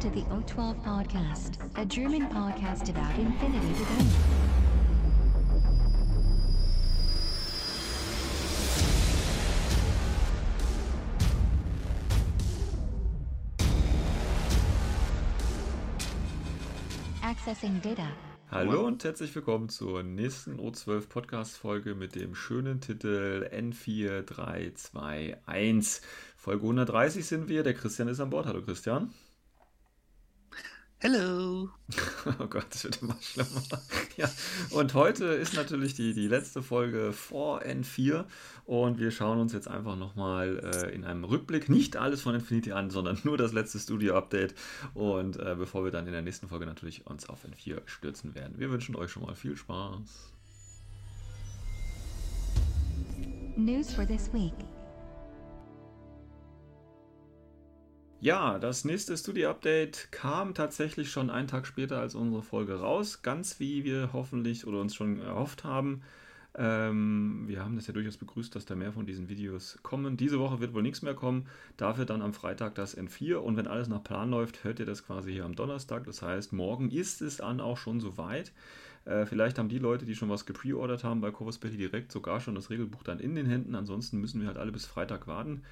To the O12 Podcast, a German podcast about infinity to go. Accessing data. Hallo und herzlich willkommen zur nächsten O12 Podcast Folge mit dem schönen Titel N4321. Folge 130 sind wir. Der Christian ist an Bord. Hallo Christian. Hello. Oh Gott, das wird immer schlimmer. Ja, und heute ist natürlich die, die letzte Folge vor N4 und wir schauen uns jetzt einfach nochmal äh, in einem Rückblick nicht alles von Infinity an, sondern nur das letzte Studio-Update und äh, bevor wir dann in der nächsten Folge natürlich uns auf N4 stürzen werden. Wir wünschen euch schon mal viel Spaß. News for this week. Ja, das nächste Studio-Update kam tatsächlich schon einen Tag später als unsere Folge raus. Ganz wie wir hoffentlich oder uns schon erhofft haben. Ähm, wir haben das ja durchaus begrüßt, dass da mehr von diesen Videos kommen. Diese Woche wird wohl nichts mehr kommen. Dafür dann am Freitag das N4. Und wenn alles nach Plan läuft, hört ihr das quasi hier am Donnerstag. Das heißt, morgen ist es dann auch schon soweit. Äh, vielleicht haben die Leute, die schon was gepreordert haben bei Corvus Belli direkt sogar schon das Regelbuch dann in den Händen. Ansonsten müssen wir halt alle bis Freitag warten.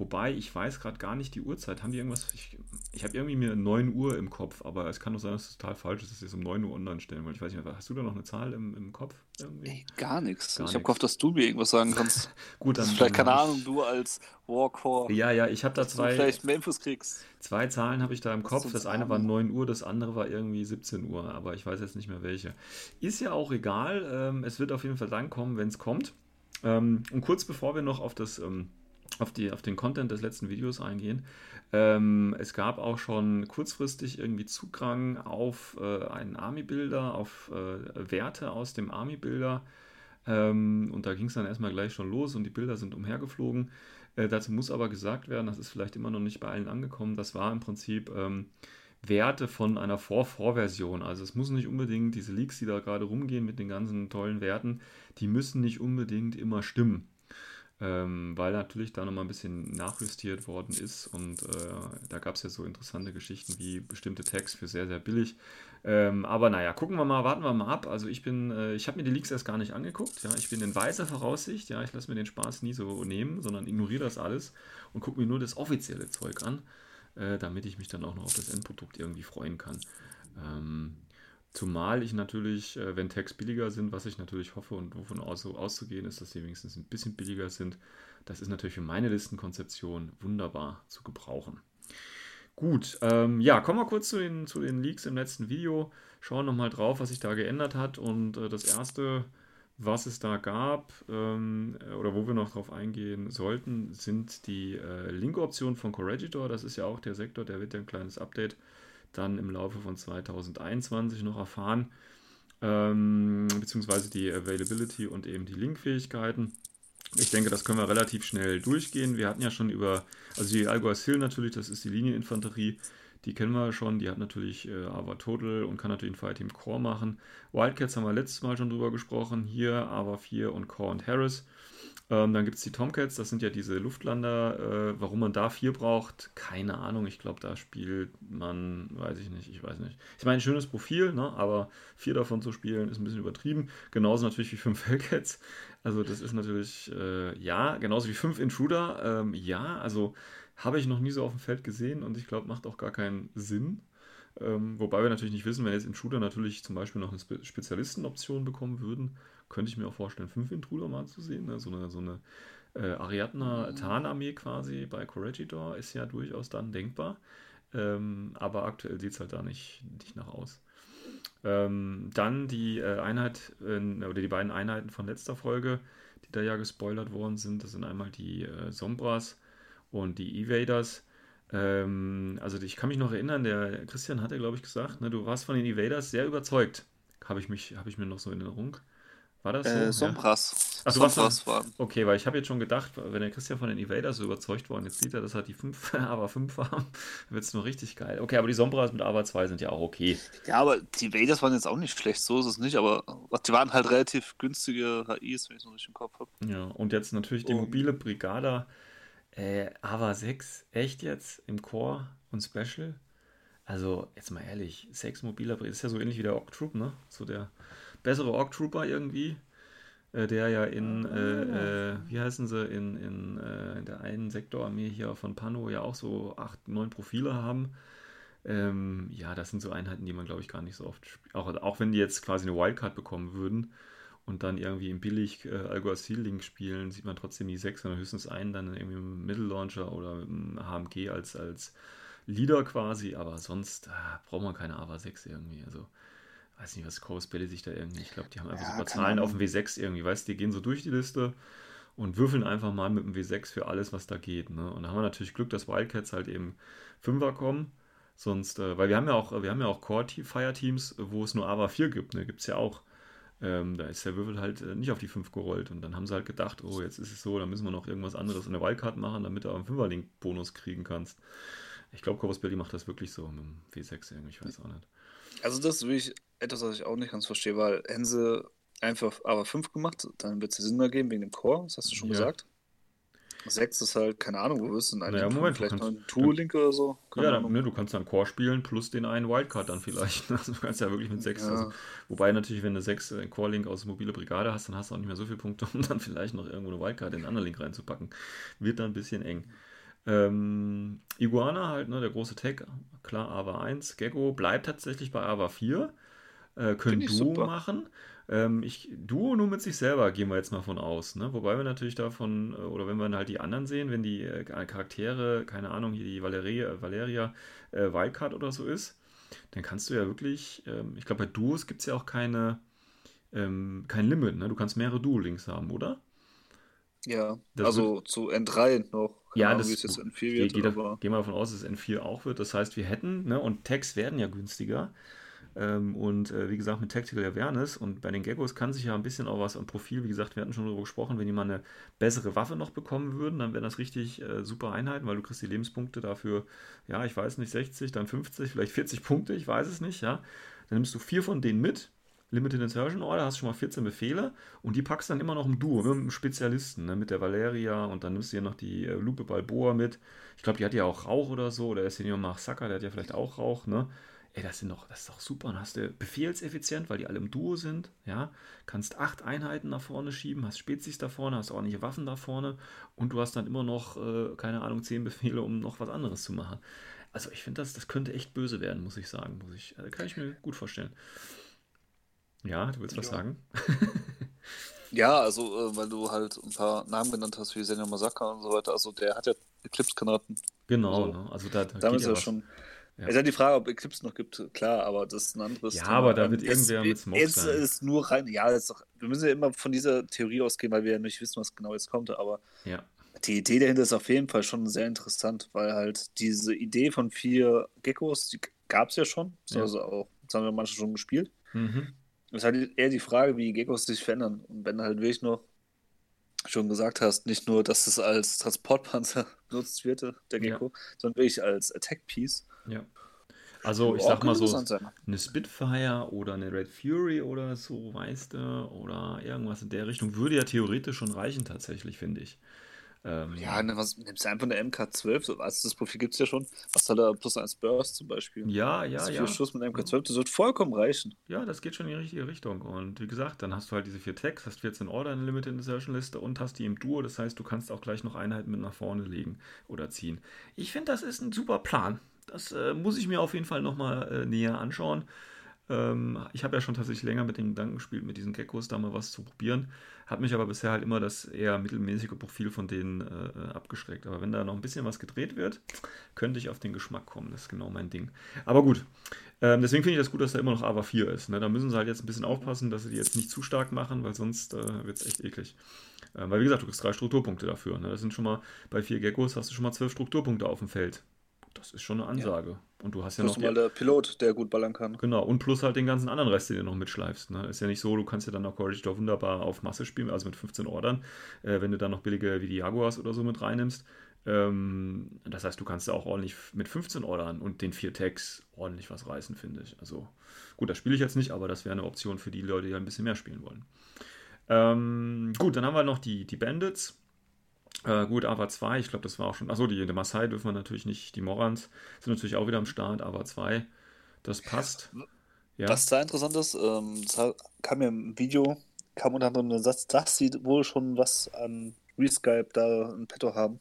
Wobei, ich weiß gerade gar nicht die Uhrzeit. Haben die irgendwas? Ich, ich habe irgendwie mir 9 Uhr im Kopf, aber es kann doch sein, dass es total falsch ist, dass sie es um 9 Uhr online stellen, weil ich weiß nicht, hast du da noch eine Zahl im, im Kopf? Ey, gar nichts. Ich habe gehofft, dass du mir irgendwas sagen kannst. Gut, dann. Vielleicht, keine Ahnung, du als Warcore. Ja, ja, ich habe da zwei, vielleicht Memphis kriegst. zwei Zahlen habe ich da im Kopf. Das eine war 9 Uhr, das andere war irgendwie 17 Uhr, aber ich weiß jetzt nicht mehr welche. Ist ja auch egal. Ähm, es wird auf jeden Fall dann kommen, wenn es kommt. Ähm, und kurz bevor wir noch auf das. Auf, die, auf den Content des letzten Videos eingehen. Ähm, es gab auch schon kurzfristig irgendwie Zugang auf äh, einen Army-Builder, auf äh, Werte aus dem Army-Builder. Ähm, und da ging es dann erstmal gleich schon los und die Bilder sind umhergeflogen. Äh, dazu muss aber gesagt werden, das ist vielleicht immer noch nicht bei allen angekommen, das war im Prinzip ähm, Werte von einer Vor-Vor-Version. Also es muss nicht unbedingt, diese Leaks, die da gerade rumgehen mit den ganzen tollen Werten, die müssen nicht unbedingt immer stimmen ähm, weil natürlich da nochmal ein bisschen nachjustiert worden ist und äh, da gab es ja so interessante Geschichten wie bestimmte Tags für sehr, sehr billig. Ähm, aber naja, gucken wir mal, warten wir mal ab. Also ich bin, äh, ich habe mir die Leaks erst gar nicht angeguckt. Ja, ich bin in weiser Voraussicht. Ja, ich lasse mir den Spaß nie so nehmen, sondern ignoriere das alles und gucke mir nur das offizielle Zeug an, äh, damit ich mich dann auch noch auf das Endprodukt irgendwie freuen kann. Ähm, Zumal ich natürlich, äh, wenn Tags billiger sind, was ich natürlich hoffe und wovon aus, auszugehen ist, dass sie wenigstens ein bisschen billiger sind, das ist natürlich für meine Listenkonzeption wunderbar zu gebrauchen. Gut, ähm, ja, kommen wir kurz zu den, zu den Leaks im letzten Video. Schauen nochmal drauf, was sich da geändert hat. Und äh, das erste, was es da gab, ähm, oder wo wir noch drauf eingehen sollten, sind die äh, Link-Optionen von Corregidor. Das ist ja auch der Sektor, der wird ja ein kleines Update dann im Laufe von 2021 noch erfahren, ähm, beziehungsweise die Availability und eben die Linkfähigkeiten. Ich denke, das können wir relativ schnell durchgehen. Wir hatten ja schon über, also die Alguas Hill natürlich, das ist die Linieninfanterie, die kennen wir schon. Die hat natürlich äh, Ava Total und kann natürlich ein Fireteam Core machen. Wildcats haben wir letztes Mal schon drüber gesprochen. Hier Ava 4 und Core und Harris. Ähm, dann gibt es die Tomcats, das sind ja diese Luftlander. Äh, warum man da vier braucht, keine Ahnung. Ich glaube, da spielt man, weiß ich nicht, ich weiß nicht. Ich meine, schönes Profil, ne? aber vier davon zu spielen ist ein bisschen übertrieben. Genauso natürlich wie fünf Hellcats. Also, das ist natürlich, äh, ja, genauso wie fünf Intruder. Ähm, ja, also habe ich noch nie so auf dem Feld gesehen und ich glaube, macht auch gar keinen Sinn. Ähm, wobei wir natürlich nicht wissen, wenn jetzt Intruder natürlich zum Beispiel noch eine Spe Spezialistenoption bekommen würden, könnte ich mir auch vorstellen, fünf Intruder mal zu sehen. Ne? So eine, so eine äh, Ariadna-Tarnarmee quasi bei Corregidor ist ja durchaus dann denkbar. Ähm, aber aktuell sieht es halt da nicht, nicht nach aus. Ähm, dann die äh, Einheit äh, oder die beiden Einheiten von letzter Folge, die da ja gespoilert worden sind. Das sind einmal die äh, Sombras und die Evaders. Ähm, also ich kann mich noch erinnern, der Christian hatte, glaube ich, gesagt, ne, du warst von den Evaders sehr überzeugt. Habe ich, mich, hab ich mir noch so in Erinnerung. War das so? Äh, Ja. Sombras. Ach, du warst Sombras waren. Okay, weil ich habe jetzt schon gedacht, wenn der Christian von den Evaders so überzeugt worden, jetzt sieht er, dass er die 5, aber 5 haben, wird es nur richtig geil. Okay, aber die Sombras mit AVA 2 sind ja auch okay. Ja, aber die Vaders waren jetzt auch nicht schlecht, so ist es nicht, aber die waren halt relativ günstige HIs, wenn ich es noch richtig im Kopf habe. Ja, und jetzt natürlich die mobile Brigada. Äh, AVA 6, echt jetzt? Im Core und Special? Also, jetzt mal ehrlich, sechs mobiler ist ja so ähnlich wie der Orc Troop, ne? So der bessere Orc Trooper irgendwie, äh, der ja in, äh, äh, wie heißen sie, in, in, äh, in der einen Sektorarmee hier von Pano ja auch so acht, neun Profile haben. Ähm, ja, das sind so Einheiten, die man, glaube ich, gar nicht so oft spielt. Auch, auch wenn die jetzt quasi eine Wildcard bekommen würden und dann irgendwie im billig äh, Alguacil-Link spielen, sieht man trotzdem die sechs, sondern höchstens einen dann irgendwie im Mittellauncher oder im HMG als, als Leader quasi, aber sonst ah, braucht man keine AVA 6 irgendwie. Also, weiß nicht, was Chorus Belly sich da irgendwie. Ich glaube, die haben einfach Ja, super keine Zahlen auf dem W6 irgendwie. Weißt du, die gehen so durch die Liste und würfeln einfach mal mit dem W6 für alles, was da geht. Ne? Und da haben wir natürlich Glück, dass Wildcats halt eben Fünfer kommen. Sonst, äh, weil wir haben ja auch, wir haben ja auch Core-Fire-Teams, wo es nur AVA 4 gibt. Ne? Gibt es ja auch. Ähm, da ist der Würfel halt äh, nicht auf die 5 gerollt. Und dann haben sie halt gedacht, oh, jetzt ist es so, dann müssen wir noch irgendwas anderes in der Wildcard machen, damit du auch einen Fünferlink-Bonus kriegen kannst. Ich glaube, Corvus Belli macht das wirklich so mit dem W6 irgendwie, ich weiß auch nicht. Also das ist wirklich etwas, was ich auch nicht ganz verstehe, weil hätten sie einfach aber 5 gemacht, dann wird es Sinn ergeben wegen dem Core, das hast du schon Ja. gesagt. 6 ist halt, keine Ahnung, wo wirst du denn Naja, einen Moment, vielleicht noch einen Tool-Link oder so? Keine Ja, dann, ne, du kannst dann Core spielen plus den einen Wildcard dann vielleicht. Also du kannst ja wirklich mit 6. Ja. Also, wobei natürlich, wenn du 6 äh, Core-Link aus mobile Brigade hast, dann hast du auch nicht mehr so viele Punkte, um dann vielleicht noch irgendwo eine Wildcard in einen anderen Link reinzupacken. Wird dann ein bisschen eng. Ähm, Iguana halt, ne, der große Tag, klar, AVA 1. Gecko bleibt tatsächlich bei AVA 4. Äh, können Duo super. machen. Ähm, ich, Duo nur mit sich selber, gehen wir jetzt mal von aus. Ne? Wobei wir natürlich davon, äh, oder wenn wir dann halt die anderen sehen, wenn die äh, Charaktere, keine Ahnung, hier die Valeria, Valeria äh, Wildcard oder so ist, dann kannst du ja wirklich, ähm, ich glaube bei Duos gibt es ja auch keine, ähm, kein Limit, ne? Du kannst mehrere Duo-Links haben, oder? Ja, Das also zu N3 noch. Ja, Ahnung, das wie es jetzt N4 Geh, wird, geh, da, aber geh mal davon aus, dass es N4 auch wird. Das heißt, wir hätten, ne, und Tags werden ja günstiger. Ähm, und äh, wie gesagt, mit Tactical Awareness und bei den Geckos kann sich ja ein bisschen auch was am Profil, wie gesagt, wir hatten schon darüber gesprochen, wenn die mal eine bessere Waffe noch bekommen würden, dann wären das richtig äh, super Einheiten, weil du kriegst die Lebenspunkte dafür, ja, ich weiß nicht, 60, dann 50, vielleicht 40 Punkte, ich weiß es nicht, ja. Dann nimmst du vier von denen mit, Limited Insertion Order, hast schon mal 14 Befehle und die packst dann immer noch im Duo, mit einem Spezialisten, ne, mit der Valeria und dann nimmst du hier noch die äh, Lupe Balboa mit. Ich glaube, die hat ja auch Rauch oder so, oder der Senior Mark Sacker, der hat ja vielleicht auch Rauch, ne? Ey, das, sind doch, das ist doch super. Dann hast du befehlseffizient, weil die alle im Duo sind, ja. Kannst acht Einheiten nach vorne schieben, hast Spezies da vorne, hast ordentliche Waffen da vorne und du hast dann immer noch, äh, keine Ahnung, zehn Befehle, um noch was anderes zu machen. Also ich finde, das, das könnte echt böse werden, muss ich sagen. Muss ich, also kann ich mir gut vorstellen. Ja, du willst was Ja. sagen? ja, also äh, weil du halt ein paar Namen genannt hast, wie Senja Masaka und so weiter. Also der hat ja Eclipse-Granaten. Genau, Also, ne? Also da, da Damit geht ist ja ja was. schon. Ja. Es ist ja die Frage, ob Eclipse noch gibt, klar, aber das ist ein anderes Ja, Thema. aber da wird irgendwer mit Smoke Jetzt sein. ist nur rein, ja, ist doch, wir müssen ja immer von dieser Theorie ausgehen, weil wir ja nicht wissen, was genau jetzt kommt, aber Ja, die Idee dahinter ist auf jeden Fall schon sehr interessant, weil halt diese Idee von vier Geckos, die gab es ja schon, Ja. also auch, das haben wir manche schon gespielt. mhm. Es ist halt eher die Frage, wie die Geckos sich verändern. Und wenn du halt wirklich noch schon gesagt hast, nicht nur, dass es als Transportpanzer benutzt wird, der Ja. Gecko, sondern wirklich als Attack Piece. ja. Also ich Oh, sag mal so, sein. eine Spitfire oder eine Red Fury oder so, weißt du, oder irgendwas in der Richtung würde ja theoretisch schon reichen tatsächlich, finde ich. Ähm, Ja, ne, was, nimmst du einfach eine MK12, so, also das Profil gibt es ja schon. Was hat da plus eins Burst zum Beispiel? ja, ja, das ja. vier Schuss mit MK12, das wird vollkommen reichen. Ja, das geht schon in die richtige Richtung. Und wie gesagt, dann hast du halt diese vier Tags, hast 14 Order in der Limited Insertion Liste und hast die im Duo. Das heißt, du kannst auch gleich noch Einheiten mit nach vorne legen oder ziehen. Ich finde, das ist ein super Plan. Das äh, muss ich mir auf jeden Fall nochmal äh, näher anschauen. Ähm, ich habe ja schon tatsächlich länger mit den Gedanken gespielt, mit diesen Geckos da mal was zu probieren. Hat mich aber bisher halt immer das eher mittelmäßige Profil von denen äh, abgeschreckt. Aber wenn da noch ein bisschen was gedreht wird, könnte ich auf den Geschmack kommen. Das ist genau mein Ding. Aber gut, ähm, deswegen finde ich das gut, dass da immer noch AVA 4 ist. Ne? Da müssen sie halt jetzt ein bisschen aufpassen, dass sie die jetzt nicht zu stark machen, weil sonst äh, wird es echt eklig. Äh, weil wie gesagt, du kriegst drei Strukturpunkte dafür. Ne? Das sind schon mal, bei vier Geckos hast du schon mal zwölf Strukturpunkte auf dem Feld. Das ist schon eine Ansage. Und du hast ja Plus noch mal der Pilot, der gut ballern kann. Genau, und plus halt den ganzen anderen Rest, den du noch mitschleifst. Ne? Ist ja nicht so, du kannst ja dann auch Courage doch wunderbar auf Masse spielen, also mit 15 Ordern, äh, wenn du dann noch billige wie die Jaguars oder so mit reinnimmst. Ähm, das heißt, du kannst da auch ordentlich mit 15 Ordern und den vier Tags ordentlich was reißen, finde ich. Also gut, das spiele ich jetzt nicht, aber das wäre eine Option für die Leute, die ein bisschen mehr spielen wollen. Ähm, gut, dann haben wir noch die, die Bandits. Äh, gut, Ava 2, ich glaube, das war auch schon. Achso, die, die Maasai dürfen wir natürlich nicht. Die Morans sind natürlich auch wieder am Start. Ava 2, das passt. Ja. Was da interessant ist, ähm, das kam ja im Video, kam unter anderem ein Satz, dass sie wohl schon was an Reskype da in petto haben.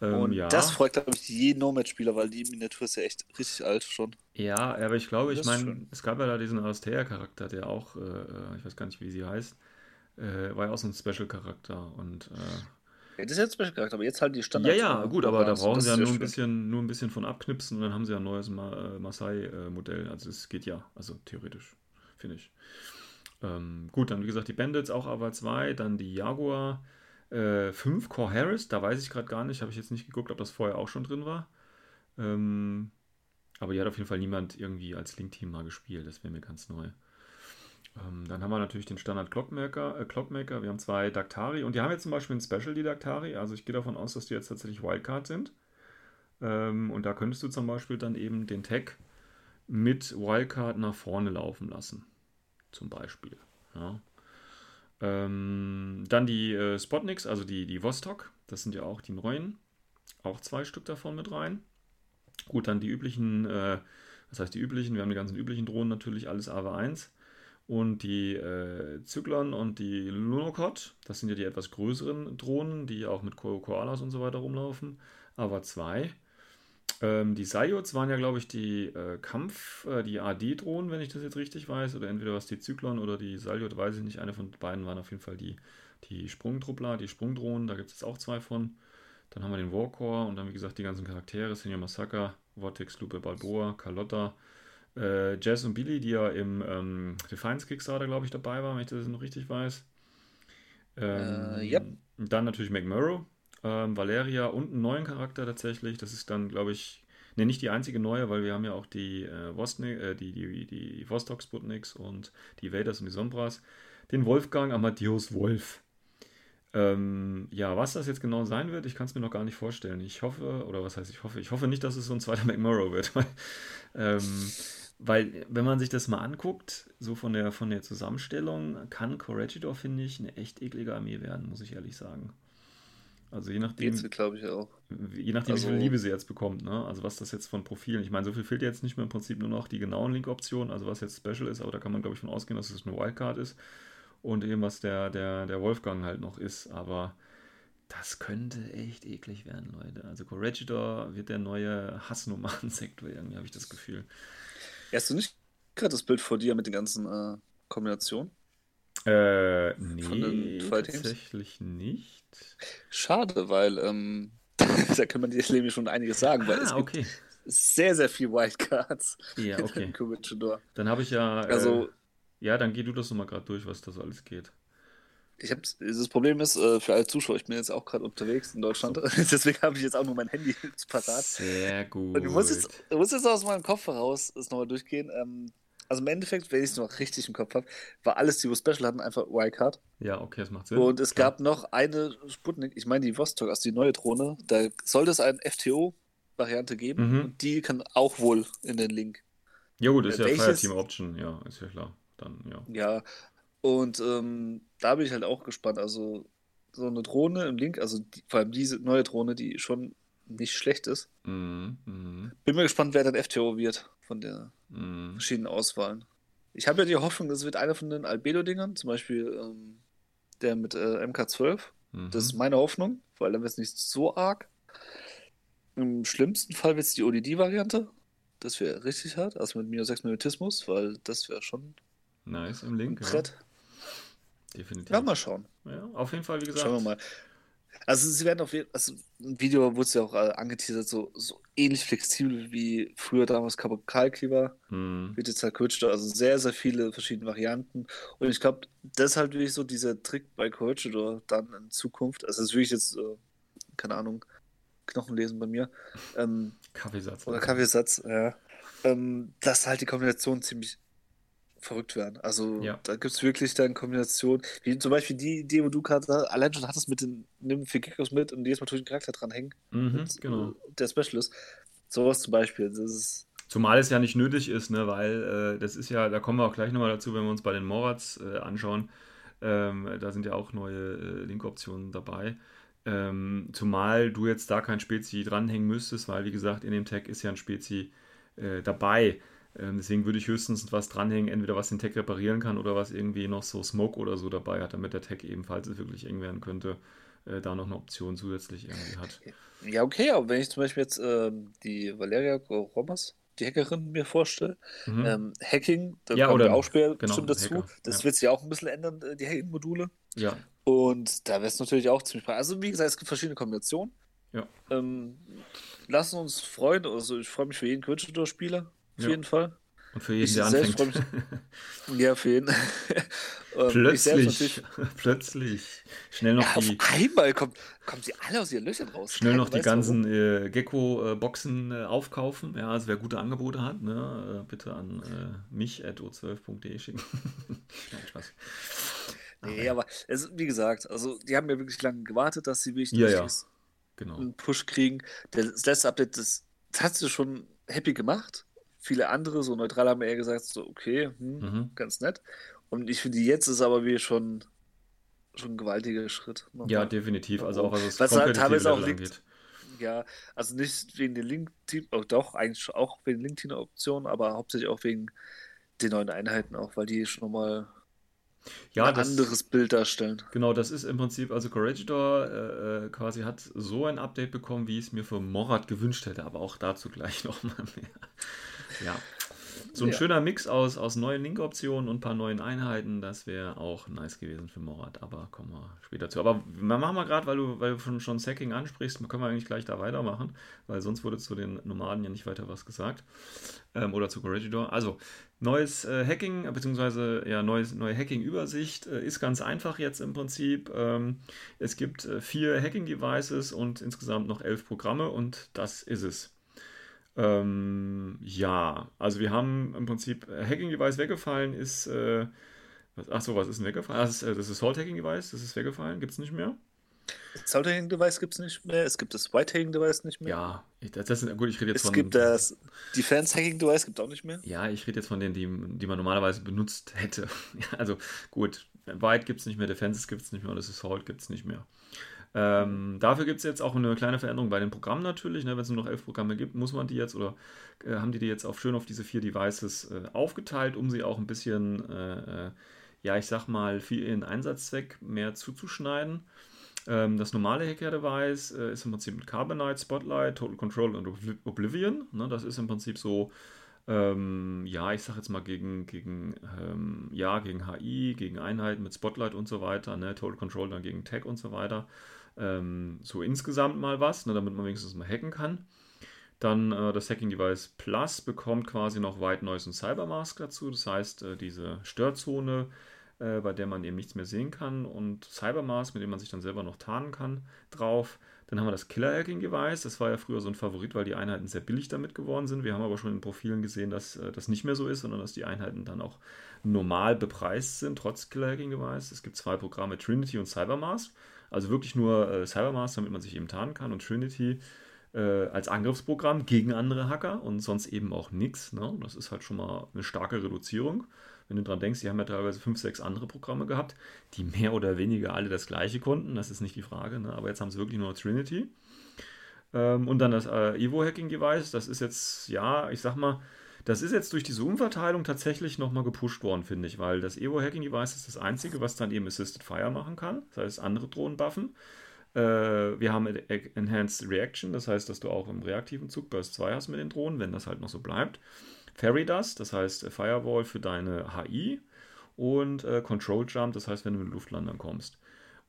Ähm, und ja. das freut, glaube ich, jeden Nomad-Spieler, weil die Miniatur ist ja echt richtig alt schon. Ja, aber ich glaube, ich meine, es gab ja da diesen Alastea-Charakter, der auch, äh, äh, ich weiß gar nicht, wie sie heißt, äh, war ja auch so ein Special-Charakter und äh, ja, das ist jetzt Special-Charakter, aber jetzt halt die Standard. Ja, ja, gut, aber da brauchen sie ja nur ein, bisschen, nur ein bisschen von abknipsen und dann haben sie ja ein neues Ma äh, Masai-Modell. Also es geht ja, also theoretisch, finde ich. Ähm, gut, dann wie gesagt die Bandits, auch aber 2, dann die Jaguar äh, 5, Core Harris, da weiß ich gerade gar nicht, habe ich jetzt nicht geguckt, ob das vorher auch schon drin war. Ähm, aber die hat auf jeden Fall niemand irgendwie als Link-Team mal gespielt, das wäre mir ganz neu. Ähm, dann haben wir natürlich den Standard Clockmaker, äh, Clockmaker. Wir haben zwei Daktari und die haben jetzt zum Beispiel ein Special, die Daktari. Also ich gehe davon aus, dass die jetzt tatsächlich Wildcard sind. Ähm, und da könntest du zum Beispiel dann eben den Tag mit Wildcard nach vorne laufen lassen. Zum Beispiel. Ja. Ähm, dann die äh, Spotniks, also die, die Vostok. Das sind ja auch die neuen. Auch zwei Stück davon mit rein. Gut, dann die üblichen, äh, das heißt die üblichen, wir haben die ganzen üblichen Drohnen natürlich, alles AW1. Und die äh, Zyklon und die Lunokot, das sind ja die etwas größeren Drohnen, die auch mit Ko Koalas und so weiter rumlaufen. Aber zwei. Ähm, die Sayots waren ja, glaube ich, die äh, Kampf-, äh, die AD-Drohnen, wenn ich das jetzt richtig weiß. Oder entweder was die Zyklon oder die Sayot, weiß ich nicht. Eine von beiden waren auf jeden Fall die, die Sprungtruppler, die Sprungdrohnen. Da gibt es jetzt auch zwei von. Dann haben wir den Warcore und dann, wie gesagt, die ganzen Charaktere: Senior Massacre, Vortex, Lupe Balboa, Carlotta äh, Jazz und Billy, die ja im ähm, Defiance Kickstarter, glaube ich, dabei waren, wenn ich das noch richtig weiß. Ähm, äh, yep. Dann natürlich McMurrow, ähm, Valeria und einen neuen Charakter tatsächlich. Das ist dann, glaube ich, ne, nicht die einzige neue, weil wir haben ja auch die, äh, Vostnik, äh, die, die, die Vostok Sputniks und die Vaders und die Sombras. Den Wolfgang Amadeus Wolf. Ähm, ja, was das jetzt genau sein wird, ich kann es mir noch gar nicht vorstellen. Ich hoffe, oder was heißt ich hoffe, ich hoffe nicht, dass es so ein zweiter McMurrow wird. Weil, ähm, weil, wenn man sich das mal anguckt, so von der, von der Zusammenstellung, kann Corregidor, finde ich, eine echt eklige Armee werden, muss ich ehrlich sagen. Also je nachdem. glaube ich auch. Je nachdem, also, wie viel Liebe sie jetzt bekommt, ne? Also was das jetzt von Profilen. Ich meine, so viel fehlt jetzt nicht mehr im Prinzip nur noch die genauen Link-Optionen, also was jetzt Special ist, aber da kann man, glaube ich, von ausgehen, dass es eine Wildcard ist. Und eben was der, der, der Wolfgang halt noch ist. Aber das könnte echt eklig werden, Leute. Also Corregidor wird der neue Hassnummern-Sektor irgendwie, habe ich das Gefühl. Hast du nicht gerade das Bild vor dir mit den ganzen äh, Kombinationen? Äh, nee, tatsächlich nicht. Schade, weil ähm, da kann man dir nämlich schon einiges sagen, weil ah, es okay. gibt sehr, sehr viel Wildcards ja, okay. Dann habe ich ja. Also, äh, ja, dann geh du das nochmal gerade durch, was da so alles geht. Ich habe das Problem ist äh, für alle Zuschauer, ich bin jetzt auch gerade unterwegs in Deutschland, deswegen habe ich jetzt auch nur mein Handy parat. Sehr gut. Und du musst jetzt, du musst jetzt aus meinem Kopf heraus das nochmal durchgehen. Ähm, also im Endeffekt, wenn ich es noch richtig im Kopf habe, war alles, die wo Special hatten, einfach Wildcard. Ja, okay, das macht Sinn. Und es Klar. gab noch eine Sputnik, ich meine die Vostok, also die neue Drohne, da sollte es eine FTO-Variante geben mhm. und die kann auch wohl in den Link. Ja gut, ist ja Fireteam Option, ja, ist ja klar. Dann, ja. Ja, und ähm, da bin ich halt auch gespannt. Also so eine Drohne im Link, also die, vor allem diese neue Drohne, die schon nicht schlecht ist. Mm, mm. Bin mir gespannt, wer dann FTO wird von den mm. verschiedenen Auswahlen. Ich habe ja die Hoffnung, das wird einer von den Albedo-Dingern, zum Beispiel ähm, der mit äh, MK12. -hmm. Das ist meine Hoffnung, weil dann wird es nicht so arg. Im schlimmsten Fall wird es die ODD-Variante. Das wäre richtig hart, also mit minus 6 Magnetismus, weil das wäre schon nice im Link. Ein Brett. Ja. Definitiv. Ja, mal schauen. Ja, auf jeden Fall, wie gesagt. Schauen wir mal. Also sie werden auf jeden Fall, also im Video wurde es ja auch äh, angeteasert, so, so ähnlich flexibel wie früher damals Kalkleber, hm. wird jetzt halt Coachidor, also sehr, sehr viele verschiedene Varianten. Und ich glaube, das ist halt wirklich so dieser Trick bei Coachidor dann in Zukunft. Also das ist wirklich jetzt, äh, keine Ahnung, Knochenlesen bei mir. Ähm, Kaffeesatz. Oder Kaffeesatz, ja. Ähm, dass halt die Kombination ziemlich verrückt werden. Also ja. da gibt es wirklich dann Kombinationen, wie zum Beispiel die Idee, wo du gerade allein schon hattest mit den, nimm vier Geckos mit und jedes Mal durch den Charakter dranhängen. Mhm, genau. Der Specialist. Sowas zum Beispiel. Das ist Zumal es ja nicht nötig ist, ne, weil äh, das ist ja, da kommen wir auch gleich nochmal dazu, wenn wir uns bei den Morats äh, anschauen. Ähm, da sind ja auch neue äh, Link-Optionen dabei. Ähm, zumal du jetzt da kein Spezi dranhängen müsstest, weil wie gesagt, in dem Tag ist ja ein Spezi äh, dabei. Ähm, deswegen würde ich höchstens was dranhängen, entweder was den Tag reparieren kann oder was irgendwie noch so Smoke oder so dabei hat, damit der Tag ebenfalls wirklich eng werden könnte, äh, da noch eine Option zusätzlich irgendwie hat. Ja, okay, aber wenn ich zum Beispiel jetzt ähm, die Valeria Romas, die Hackerin, mir vorstelle, mhm. ähm, Hacking, da ja, kommt auch später genau, bestimmt dazu. Hacker, das ja. wird sich auch ein bisschen ändern, äh, die Hacking-Module. Ja. Und da wäre es natürlich auch ziemlich. Also, wie gesagt, es gibt verschiedene Kombinationen. Ja. Ähm, lassen uns freuen. Also, ich freue mich für jeden Quinch-Spieler. Auf ja. jeden Fall. Und für jeden, ich der anfängt. Mich, ja, für jeden. plötzlich, plötzlich. Schnell noch ja, die. Auf einmal kommt, kommen sie alle aus ihren Löchern raus. Schnell noch die ganzen äh, Gecko-Boxen äh, aufkaufen. Ja, also wer gute Angebote hat, ne, äh, bitte an äh, mich at o12.de schicken. Nein, Spaß. Nee, aber es, wie gesagt, also die haben ja wirklich lange gewartet, dass sie wirklich ja, ja. Genau. einen Push kriegen. Das letzte Update, das, das hat sie schon happy gemacht. Viele andere, so neutral, haben eher gesagt, so, okay, hm, mhm. ganz nett. Und ich finde, jetzt ist aber wie schon, schon ein gewaltiger Schritt. Nochmal. Ja, definitiv. Also auch was es was halt teilweise auch liegt. Angeht. Ja, also nicht wegen den Link-Team, oh, doch, eigentlich auch wegen LinkedIn-Optionen, aber hauptsächlich auch wegen den neuen Einheiten auch, weil die schon nochmal ja, ein das, anderes Bild darstellen. Genau, das ist im Prinzip, also Corregidor äh, äh, quasi hat so ein Update bekommen, wie ich es mir für Morat gewünscht hätte, aber auch dazu gleich nochmal mehr. Ja. So ein ja. schöner Mix aus, aus neuen Link-Optionen und ein paar neuen Einheiten, das wäre auch nice gewesen für Morat, aber kommen wir später zu. Aber machen wir gerade, weil du, weil du schon, schon Sacking ansprichst, können wir eigentlich gleich da weitermachen, weil sonst wurde zu den Nomaden ja nicht weiter was gesagt. Ähm, oder zu Corregidor. Also, neues äh, Hacking, beziehungsweise ja, neues, neue Hacking-Übersicht äh, ist ganz einfach jetzt im Prinzip. Ähm, es gibt äh, vier Hacking-Devices und insgesamt noch elf Programme und das ist es. Ähm, ja, also wir haben im Prinzip äh, Hacking Device weggefallen ist. Äh, ach so, was ist denn weggefallen? Das ist, äh, das ist Salt Hacking Device, das ist weggefallen, gibt es nicht mehr. Das Salt Hacking Device gibt es nicht mehr, es gibt das White Hacking Device nicht mehr. Ja, das, das ist, gut, ich rede jetzt es von. Es gibt das Defense Hacking Device, gibt auch nicht mehr. Ja, ich rede jetzt von denen, die, die man normalerweise benutzt hätte. also gut, White gibt es nicht mehr, Defense gibt es nicht mehr und das Assault gibt es nicht mehr. Ähm, dafür gibt es jetzt auch eine kleine Veränderung bei den Programmen natürlich. Ne? Wenn es nur noch elf Programme gibt, muss man die jetzt oder äh, haben die die jetzt auf schön auf diese vier Devices äh, aufgeteilt, um sie auch ein bisschen, äh, äh ja, ich sag mal, für ihren Einsatzzweck mehr zuzuschneiden. Ähm, das normale Hacker-Device äh, ist im Prinzip mit Carbonite, Spotlight, Total Control und Oblivion. Ne? Das ist im Prinzip so ähm, ja, ich sag jetzt mal gegen, gegen, ähm, ja, gegen HI, gegen Einheiten mit Spotlight und so weiter, ne, Total Control dann gegen Tag und so weiter ähm, so insgesamt mal was, ne, damit man wenigstens mal hacken kann. Dann äh, das Hacking Device Plus bekommt quasi noch White Noise und Cybermask dazu. Das heißt, äh, diese Störzone, äh, bei der man eben nichts mehr sehen kann, und Cybermask, mit dem man sich dann selber noch tarnen kann, drauf. Dann haben wir das Killer Hacking Device. Das war ja früher so ein Favorit, weil die Einheiten sehr billig damit geworden sind. Wir haben aber schon in Profilen gesehen, dass äh, das nicht mehr so ist, sondern dass die Einheiten dann auch normal bepreist sind, trotz Killer Hacking Device. Es gibt zwei Programme, Trinity und Cybermask. Also wirklich nur äh, Cybermask, damit man sich eben tarnen kann und Trinity äh, als Angriffsprogramm gegen andere Hacker und sonst eben auch nichts. Ne? Das ist halt schon mal eine starke Reduzierung. Wenn du dran denkst, die haben ja teilweise fünf, sechs andere Programme gehabt, die mehr oder weniger alle das gleiche konnten. Das ist nicht die Frage. Ne? Aber jetzt haben sie wirklich nur Trinity. Ähm, und dann das äh, Evo-Hacking-Device. Das ist jetzt, ja, ich sag mal, das ist jetzt durch diese Umverteilung tatsächlich nochmal gepusht worden, finde ich, weil das Evo Hacking Device ist das einzige, was dann eben Assisted Fire machen kann. Das heißt, andere Drohnen buffen. Äh, wir haben Enhanced Reaction, das heißt, dass du auch im reaktiven Zug Burst 2 hast mit den Drohnen, wenn das halt noch so bleibt. Fairy Dust, das heißt Firewall für deine HI. Und äh, Control Jump, das heißt, wenn du mit Luftlandern kommst.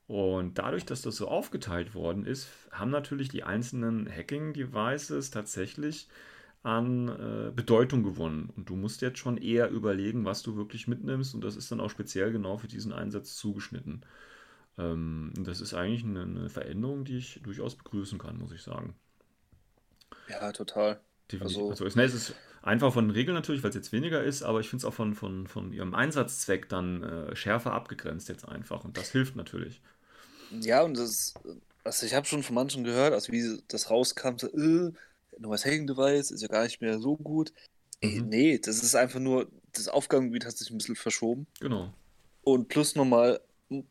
Und dadurch, dass das so aufgeteilt worden ist, haben natürlich die einzelnen Hacking-Devices tatsächlich an äh, Bedeutung gewonnen. Und du musst jetzt schon eher überlegen, was du wirklich mitnimmst. Und das ist dann auch speziell genau für diesen Einsatz zugeschnitten. Ähm, das ist eigentlich eine, eine, Veränderung, die ich durchaus begrüßen kann, muss ich sagen. Ja, total. Also, also es, ne, es ist einfach von den Regeln natürlich, weil es jetzt weniger ist, aber ich finde es auch von, von, von ihrem Einsatzzweck dann äh, schärfer abgegrenzt jetzt einfach. Und das hilft natürlich. Ja, und das, also ich habe schon von manchen gehört, also wie das rauskam, so, äh, neues Hacking-Device ist ja gar nicht mehr so gut. Mhm. Nee, das ist einfach nur, das Aufgabengebiet hat sich ein bisschen verschoben. Genau. Und plus nochmal,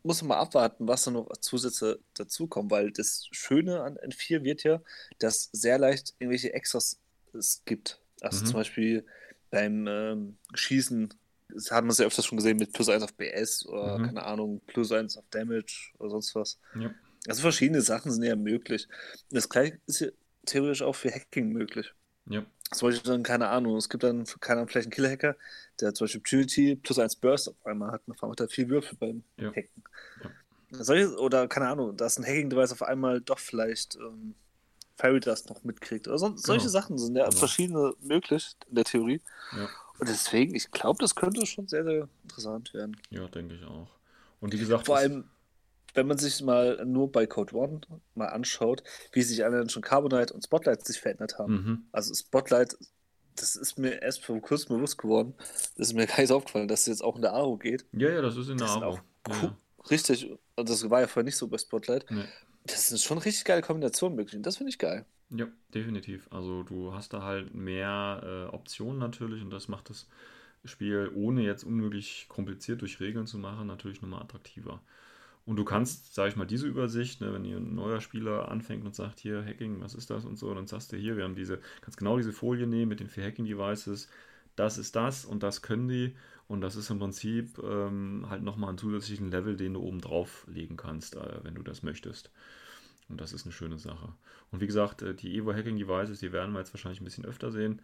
muss man mal abwarten, was da noch Zusätze dazukommen, weil das Schöne an N4 wird ja, dass sehr leicht irgendwelche Extras es gibt. Also mhm. zum Beispiel beim ähm, Schießen, das hat man sehr öfters schon gesehen mit plus 1 auf BS oder mhm. keine Ahnung, plus 1 auf Damage oder sonst was. Ja. Also verschiedene Sachen sind ja möglich. Das gleiche ist ja theoretisch auch für Hacking möglich. Ja. Zum Beispiel dann, keine Ahnung, es gibt dann, keine Ahnung, vielleicht einen Killer-Hacker, der zum Beispiel Purity plus 1 Burst auf einmal hat, auf einmal hat er vier Würfel beim ja. Hacken. Ja. Solche, oder keine Ahnung, dass ein Hacking-Device auf einmal doch vielleicht ähm, Fairy Dust noch mitkriegt. Oder so, genau. solche Sachen sind ja genau. verschiedene möglich in der Theorie. Ja. Und deswegen, ich glaube, das könnte schon sehr, sehr interessant werden. Ja, denke ich auch. Und wie gesagt, vor allem, wenn man sich mal nur bei Code One mal anschaut, wie sich allein schon Carbonite und Spotlight sich verändert haben. Mhm. Also Spotlight, das ist mir erst vor kurzem bewusst geworden. Das ist mir gar nicht aufgefallen, dass es jetzt auch in der Aro geht. Ja, ja, das ist in der Aro. Ja. Richtig. Und das war ja vorher nicht so bei Spotlight. Nee. Das ist schon eine richtig geile Kombination möglich. Das finde ich geil. Ja, definitiv. Also du hast da halt mehr äh, Optionen natürlich und das macht das Spiel, ohne jetzt unmöglich kompliziert durch Regeln zu machen, natürlich nochmal attraktiver. Und du kannst, sage ich mal, diese Übersicht, ne, wenn ihr ein neuer Spieler anfängt und sagt, hier Hacking, was ist das und so, dann sagst du hier, wir haben diese, kannst genau diese Folie nehmen mit den vier Hacking-Devices, das ist das und das können die und das ist im Prinzip ähm, halt nochmal einen zusätzlichen Level, den du oben drauf legen kannst, äh, wenn du das möchtest. Und das ist eine schöne Sache. Und wie gesagt, äh, die Evo Hacking Devices, die werden wir jetzt wahrscheinlich ein bisschen öfter sehen.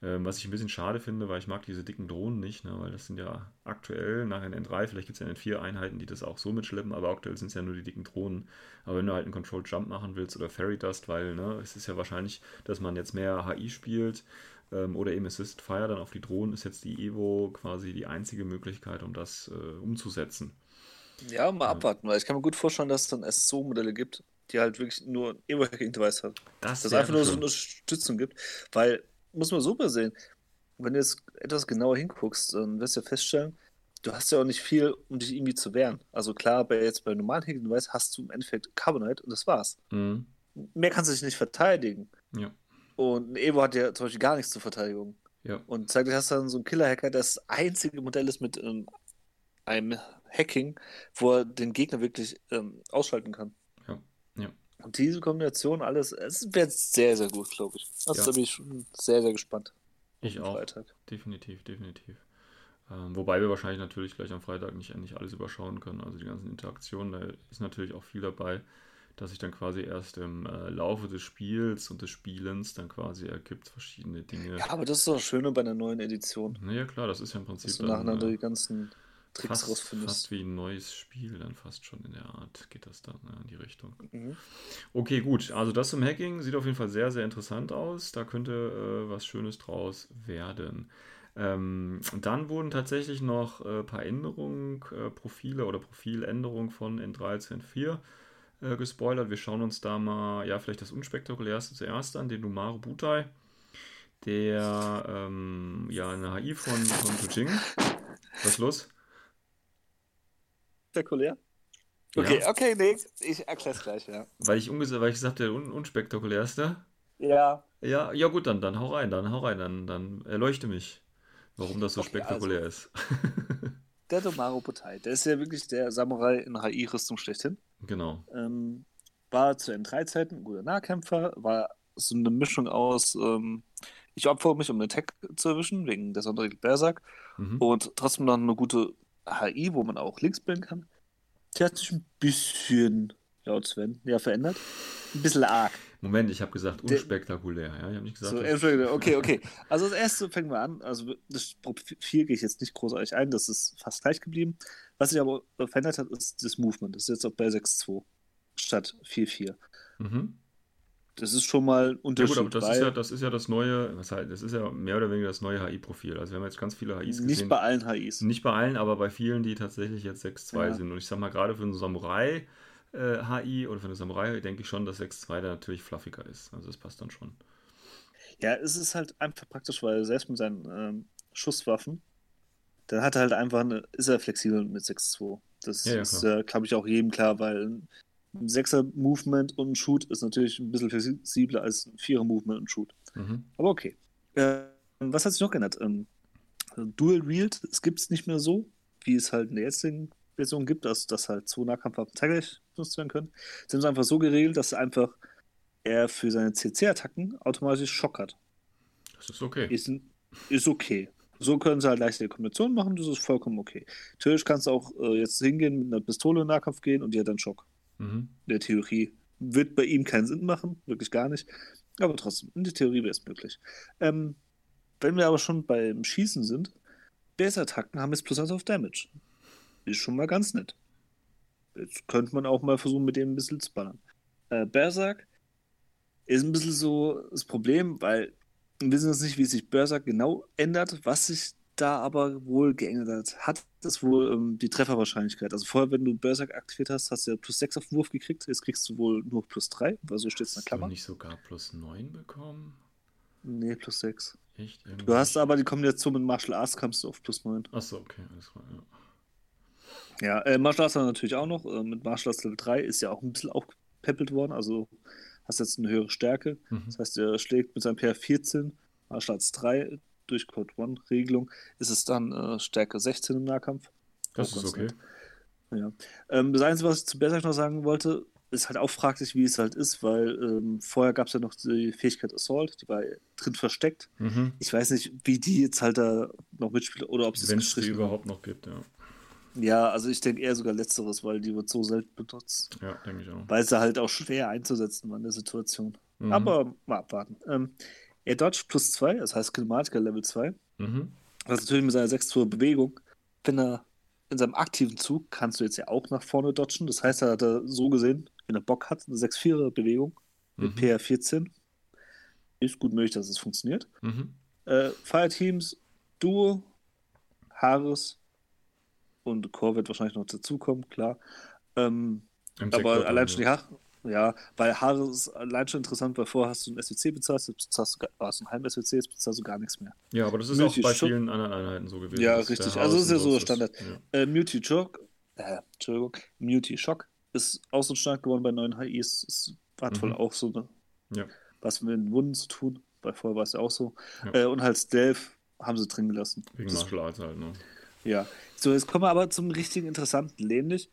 Ähm, was ich ein bisschen schade finde, weil ich mag diese dicken Drohnen nicht, ne, weil das sind ja aktuell nach N3, vielleicht gibt es ja N4 Einheiten, die das auch so mitschleppen, aber aktuell sind es ja nur die dicken Drohnen. Aber wenn du halt einen Control Jump machen willst oder Fairy Dust, weil ne, es ist ja wahrscheinlich, dass man jetzt mehr HI spielt ähm, oder eben Assist Fire dann auf die Drohnen, ist jetzt die Evo quasi die einzige Möglichkeit, um das äh, umzusetzen. Ja, mal abwarten, weil ich kann mir gut vorstellen, dass es dann SSO-Modelle gibt, die halt wirklich nur ein Evo-Hacking-Device hat. Das, das einfach nur so eine Unterstützung gibt, weil muss man super sehen. Wenn du jetzt etwas genauer hinguckst, dann wirst du ja feststellen, du hast ja auch nicht viel, um dich irgendwie zu wehren. Also klar, bei jetzt bei normalen Hacking Device hast du im Endeffekt Carbonite und das war's. Mhm. Mehr kannst du dich nicht verteidigen. Ja. Und ein Evo hat ja zum Beispiel gar nichts zur Verteidigung. Ja. Und zeitgleich hast du dann so einen Killer-Hacker, das einzige Modell ist mit ähm, einem Hacking, wo er den Gegner wirklich ähm, ausschalten kann. Und diese Kombination, alles, es wird sehr, sehr gut, glaube ich. Das ja. bin ich schon sehr, sehr gespannt. Ich auch. Freitag. Definitiv, definitiv. Ähm, wobei wir wahrscheinlich natürlich gleich am Freitag nicht, nicht alles überschauen können. Also die ganzen Interaktionen, da ist natürlich auch viel dabei, dass sich dann quasi erst im äh, Laufe des Spiels und des Spielens dann quasi ergibt, verschiedene Dinge. Ja, aber das ist doch schön bei der neuen Edition. Naja, klar, das ist ja im Prinzip. Dass du nacheinander äh, die ganzen Tricks fast, rausfindest. Fast wie ein neues Spiel, dann fast schon in der Art geht das dann ne, in die Richtung. Mhm. Okay, gut. Also das zum Hacking sieht auf jeden Fall sehr, sehr interessant aus. Da könnte äh, was Schönes draus werden. Ähm, dann wurden tatsächlich noch ein äh, paar Änderungen, äh, Profile oder Profiländerungen von N3 zu N4 äh, gespoilert. Wir schauen uns da mal, ja, vielleicht das unspektakulärste zuerst an, den Numaru Butai, der ähm, ja eine HI von, von Tujing. Was ist los? Spektakulär? Okay, ja. okay, nee, ich erklär's gleich, ja. Weil ich, weil ich gesagt der un unspektakulärste? Ja. Ja, ja gut, dann, dann hau rein, dann hau rein, dann, dann erleuchte mich, warum das so okay, spektakulär also, ist. der Domaro Butai, der ist ja wirklich der Samurai in HI-Rüstung schlechthin. Genau. Ähm, war zu N3-Zeiten ein guter Nahkämpfer, war so eine Mischung aus, ähm, ich opfere mich, um den Tech zu erwischen, wegen der Sonderregel Berserk, mhm. und trotzdem noch eine gute HI, wo man auch links bilden kann, die hat sich ein bisschen, laut Sven, ja, verändert. Ein bisschen arg. Moment, ich habe gesagt unspektakulär. Ja, ich habe nicht gesagt. So, okay, okay. Also das erste fängt wir an. Also das Profil gehe ich jetzt nicht großartig ein, das ist fast gleich geblieben. Was sich aber verändert hat, ist das Movement. Das ist jetzt auch bei 6.2 statt 4.4. Mhm. Das ist schon mal ein Unterschied. Ja gut, aber das ist ja, das ist ja das neue, was halt, das ist ja mehr oder weniger das neue HI-Profil. Also wir haben jetzt ganz viele HIs gesehen. Nicht bei allen HIs. Nicht bei allen, aber bei vielen, die tatsächlich jetzt 6.2 ja. sind. Und ich sag mal, gerade für einen Samurai äh, HI oder für eine Samurai denke ich schon, dass 6.2 da natürlich fluffiger ist. Also das passt dann schon. Ja, es ist halt einfach praktisch, weil selbst mit seinen ähm, Schusswaffen, dann hat er halt einfach eine, ist er flexibel mit 6.2. Das ja, ja, ist, äh, glaube ich, auch jedem klar, weil ein Sechser-Movement und ein Shoot ist natürlich ein bisschen flexibler als ein Vierer-Movement und Shoot. Mhm. Aber okay. Äh, was hat sich noch geändert? Ähm, Dual Wield, es gibt es nicht mehr so, wie es halt in der jetzigen Version gibt, dass, dass halt zwei Nahkampfwaffen zeitgleich benutzt werden können. Sie haben es einfach so geregelt, dass einfach er für seine CC-Attacken automatisch Schock hat. Das ist okay. Ist, ist okay. So können sie halt leichte Kombinationen machen, das ist vollkommen okay. Natürlich kannst du auch äh, jetzt hingehen, mit einer Pistole in Nahkampf gehen und die hat dann Schock. Mhm. In der Theorie. Wird bei ihm keinen Sinn machen, wirklich gar nicht. Aber trotzdem, in der Theorie wäre es möglich. Ähm, wenn wir aber schon beim Schießen sind, Base-Attacken haben jetzt plus 1 auf Damage. Ist schon mal ganz nett. Jetzt könnte man auch mal versuchen, mit dem ein bisschen zu ballern. Äh, Berserk ist ein bisschen so das Problem, weil wir wissen jetzt nicht, wie sich Berserk genau ändert. Was sich da aber wohl geändert hat, es wohl ähm, die Trefferwahrscheinlichkeit. Also vorher, wenn du Berserk aktiviert hast, hast du ja plus 6 auf den Wurf gekriegt. Jetzt kriegst du wohl nur plus 3, weil so steht es in der Klammer. Hast du nicht sogar plus 9 bekommen? Nee, plus 6. Echt? Irgendwie? Du hast aber die Kombination mit Martial Arts kommst du auf plus 9. Achso, okay, alles klar, ja. Ja, äh, Martial Arts natürlich auch noch. Äh, mit Martial Arts Level 3 ist ja auch ein bisschen aufgepäppelt worden. Also hast jetzt eine höhere Stärke. Mhm. Das heißt, er schlägt mit seinem PR 14, Martial Arts 3 durch Code 1 Regelung, ist es dann äh, Stärke 16 im Nahkampf. Das ist okay. Ja. Ähm, das Einzige, was ich zu Berserk noch sagen wollte, ist halt auch fraglich, wie es halt ist, weil ähm, vorher gab es ja noch die Fähigkeit Assault, die war drin versteckt. Mhm. Ich weiß nicht, wie die jetzt halt da noch mitspielt oder ob es Wenn es die überhaupt noch gibt, ja. Ja, also ich denke eher sogar Letzteres, weil die wird so selten benutzt. Ja, denke ich auch. Weil sie halt auch schwer einzusetzen war in der Situation. Mhm. Aber mal abwarten. Ähm, er dodge plus 2, das heißt Kinematiker Level 2. Mhm. Das ist natürlich mit seiner 6 Tour Bewegung. Wenn er in seinem aktiven Zug kannst du jetzt ja auch nach vorne dodgen. Das heißt, er hat er so gesehen, wenn er Bock hat, eine 6-4er Bewegung mit mhm. PR14. Ist gut möglich, dass es funktioniert. Mhm. Äh, Fireteams, Duo, Haares, und Core wird wahrscheinlich noch dazukommen, klar. Ähm, aber allein schon die Haare, ja, weil Haare ist allein schon interessant, weil vorher hast du ein SWC bezahlt, jetzt bezahlst du, hast du ein halben SWC, jetzt bezahlst du gar nichts mehr. Ja, aber das ist Muti auch bei schon, vielen anderen Einheiten so gewesen. Ja, richtig. Also das ist ja so der Standard. Ja. Äh, Muti Shock, äh, Entschuldigung, Muti Shock ist auch so stark geworden bei neuen HIs. Ist, hat mhm. wohl auch so eine, ja. was mit den Wunden zu tun, weil vorher war es ja auch so. Ja. Äh, und halt Stealth haben sie drin gelassen. Wegen Martial Arts halt, ne? Ja. So, jetzt kommen wir aber zum richtigen interessanten, nämlich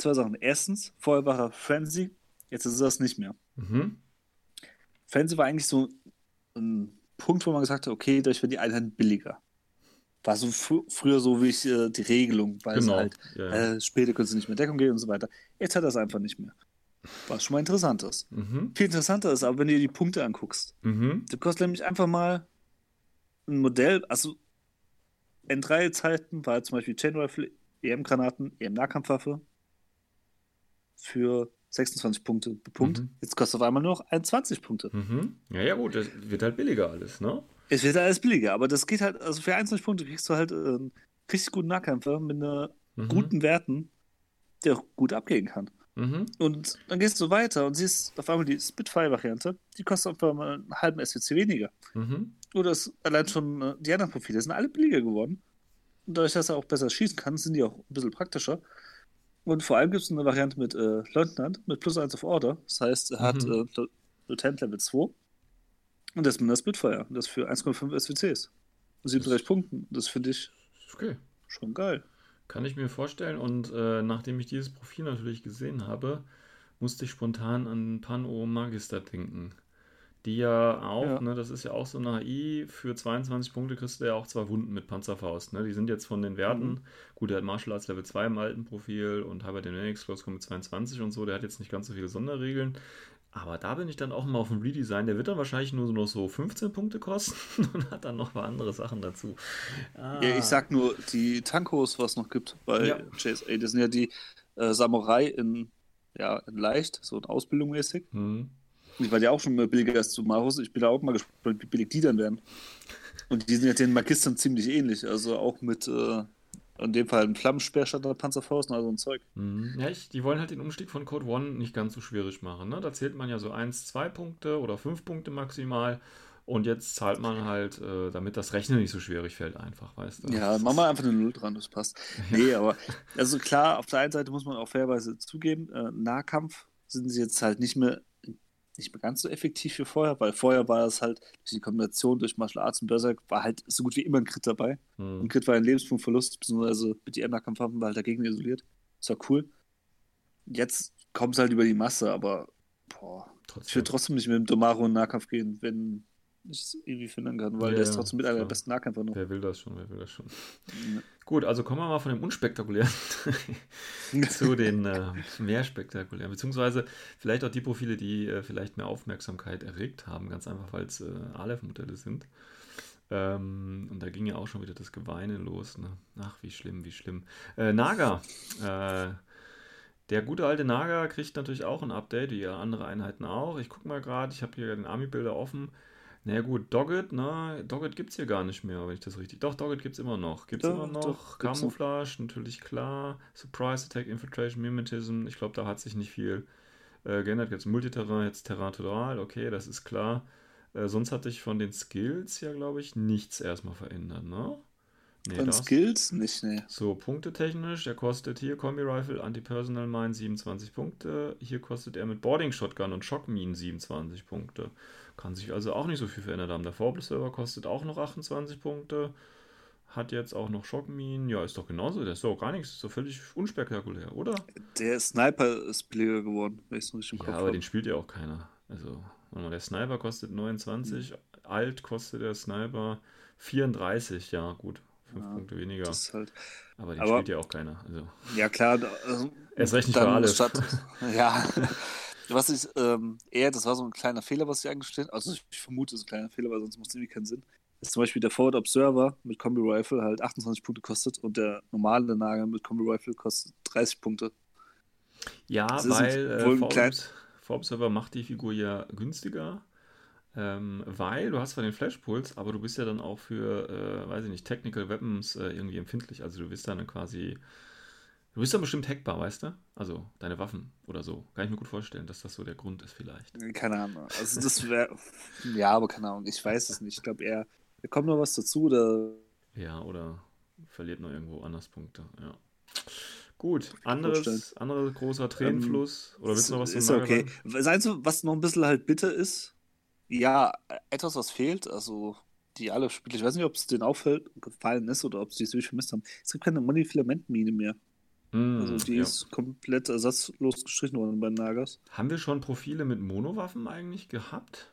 zwei Sachen. Erstens, vorher war er Frenzy, jetzt ist das nicht mehr. Mhm. Frenzy war eigentlich so ein Punkt, wo man gesagt hat, okay, dadurch wird die Einheit billiger. War so fr früher so wie ich äh, die Regelung, weil genau. halt ja, ja. Äh, später können sie nicht mehr Deckung gehen und so weiter. Jetzt hat er es einfach nicht mehr. Was schon mal interessant ist. Mhm. Viel interessanter ist aber, wenn du dir die Punkte anguckst. Mhm. Du kostet nämlich einfach mal ein Modell, also N3-Zeiten war zum Beispiel Chain Rifle, EM-Granaten, EM-Nahkampfwaffe für 26 Punkte Punkt. Mhm. Jetzt kostet auf einmal nur noch 21 Punkte. Mhm. Ja, ja, gut, das wird halt billiger alles, ne? Es wird alles billiger, aber das geht halt, also für 21 Punkte kriegst du halt einen ähm, richtig guten Nahkämpfer mit einer mhm. guten Werten, der auch gut abgehen kann. Mhm. Und dann gehst du weiter und siehst auf einmal die Spitfire-Variante, die kostet einfach mal einen halben SWC weniger. Mhm. Oder das allein schon äh, die anderen Profile sind alle billiger geworden. Und dadurch, dass er auch besser schießen kann, sind die auch ein bisschen praktischer. Und vor allem gibt es eine Variante mit äh, Leutnant, mit plus 1 auf Order. Das heißt, er hat mhm. äh, Lieutenant Level 2. Und das mit der Spitfire. Das für 1,5 SWCs. 37 Punkten. Das finde ich okay. schon geil. Kann ich mir vorstellen. Und äh, nachdem ich dieses Profil natürlich gesehen habe, musste ich spontan an Pan-O Magister denken die ja auch, ja. ne, das ist ja auch so eine AI, für 22 Punkte kriegst du ja auch zwei Wunden mit Panzerfaust, ne? Die sind jetzt von den Werten, mhm. gut, der hat Martial Arts Level 2 im alten Profil und den X-Close kommt mit 22 und so, der hat jetzt nicht ganz so viele Sonderregeln, aber da bin ich dann auch mal auf dem Redesign, der wird dann wahrscheinlich nur noch so 15 Punkte kosten und hat dann noch mal andere Sachen dazu. Ah. Ja, ich sag nur, die Tankos, was es noch gibt bei ja. JSA, das sind ja die äh, Samurai in, ja, in leicht, so in Ausbildung mäßig. Mhm ich war ja auch schon mal billiger als zu Marus. Ich bin da auch mal gespannt, wie billig die dann werden. Und die sind ja den Magistern ziemlich ähnlich. Also auch mit, äh, in dem Fall ein Flammenspeer statt einer Panzerfaust und all so ein Zeug. Mhm. Ja, ich, die wollen halt den Umstieg von Code One nicht ganz so schwierig machen. Ne? Da zählt man ja so 1, 2 Punkte oder 5 Punkte maximal. Und jetzt zahlt man halt, äh, damit das Rechnen nicht so schwierig fällt, einfach, weißt du? Ja, mach mal einfach eine Null dran, das passt. Nee, aber, also klar, auf der einen Seite muss man auch fairweise zugeben, äh, Nahkampf sind sie jetzt halt nicht mehr nicht mehr ganz so effektiv wie vorher, weil vorher war es halt durch die Kombination durch Martial Arts und Berserk war halt so gut wie immer ein Crit dabei. Hm. Und Crit war ein Lebenspunktverlust, beziehungsweise mit die Nahkampfwaffen war halt dagegen isoliert. Das war cool. Jetzt kommt es halt über die Masse, aber boah, ich will trotzdem nicht mit dem Domaro in Nahkampf gehen, wenn ich es irgendwie finden kann, weil ja, der ist trotzdem mit einer der besten Nahkämpfer noch. Wer will das schon, wer will das schon. Ja. Gut, also kommen wir mal von dem unspektakulären zu den äh, mehr spektakulären, beziehungsweise vielleicht auch die Profile, die äh, vielleicht mehr Aufmerksamkeit erregt haben, ganz einfach, weil es äh, Aleph-Modelle sind. Ähm, und da ging ja auch schon wieder das Geweine los. Ne? Ach, wie schlimm, wie schlimm. Äh, Naga. Äh, der gute alte Naga kriegt natürlich auch ein Update, wie andere Einheiten auch. Ich gucke mal gerade, ich habe hier den Army-Bilder offen. Naja gut, Doggett, ne? Doggett gibt es hier gar nicht mehr, wenn ich das richtig... Doch, Doggett gibt es immer noch. Gibt es immer noch. Doch, Camouflage, natürlich klar. Surprise Attack, Infiltration, Mimetism. Ich glaube, da hat sich nicht viel äh, geändert. Jetzt Multiterrain, jetzt Terratoral, okay, das ist klar. Äh, sonst hatte ich von den Skills ja, glaube ich, nichts erstmal verändert, ne? Nee, Von das. Skills nicht, ne. So, punktetechnisch, der kostet hier Kombi Rifle, Anti-Personal Mine 27 Punkte. Hier kostet er mit Boarding Shotgun und Shock Mine 27 Punkte. Kann sich also auch nicht so viel verändert haben. Der Vorblitz Server kostet auch noch 28 Punkte. Hat jetzt auch noch Schockminen. Ja, ist doch genauso. Der ist doch gar nichts. Ist doch völlig unspektakulär, oder? Der Sniper ist billiger geworden, wenn ich es richtig im ja, Kopf aber hab. den spielt ja auch keiner. Also, der Sniper kostet 29. Mhm. Alt kostet der Sniper 34. Ja, gut. Fünf ja, Punkte weniger. Halt, aber den aber, spielt ja auch keiner. Also. Ja, klar. Also, Erst recht nicht für alle. Statt, ja. Was ich ähm, eher, das war so ein kleiner Fehler, was sie eingestellt haben. Also ich, vermute, es ist ein kleiner Fehler, weil sonst macht es irgendwie keinen Sinn. Ist zum Beispiel der Forward Observer mit Combi Rifle halt 28 Punkte kostet und der normale Nagel mit Combi Rifle kostet 30 Punkte. Ja, weil äh, Forward, Observer macht die Figur ja günstiger. Ähm, weil du hast zwar den Flashpuls, aber du bist ja dann auch für, äh, weiß ich nicht, Technical Weapons äh, irgendwie empfindlich. Also du bist dann quasi Du bist dann bestimmt hackbar, weißt du? Also deine Waffen oder so. Kann ich mir gut vorstellen, dass das so der Grund ist vielleicht. Keine Ahnung. Also das wäre. ja, aber keine Ahnung. Ich weiß es nicht. Ich glaube eher, da kommt noch was dazu oder. Ja, oder verliert noch irgendwo anders Punkte. Ja. Gut, anderes, anderer großer Tränenfluss. Ähm, oder willst du noch was Ist okay. Sagen? du, was noch ein bisschen halt bitter ist? Ja, etwas, was fehlt. Also die alle Spiele, ich weiß nicht, ob es denen auffällt, gefallen ist oder ob sie es wirklich vermisst haben. Es gibt keine Monofilament-Mine mehr. Mm, also die ja. ist komplett ersatzlos gestrichen worden bei Nagas. Haben wir schon Profile mit Monowaffen eigentlich gehabt?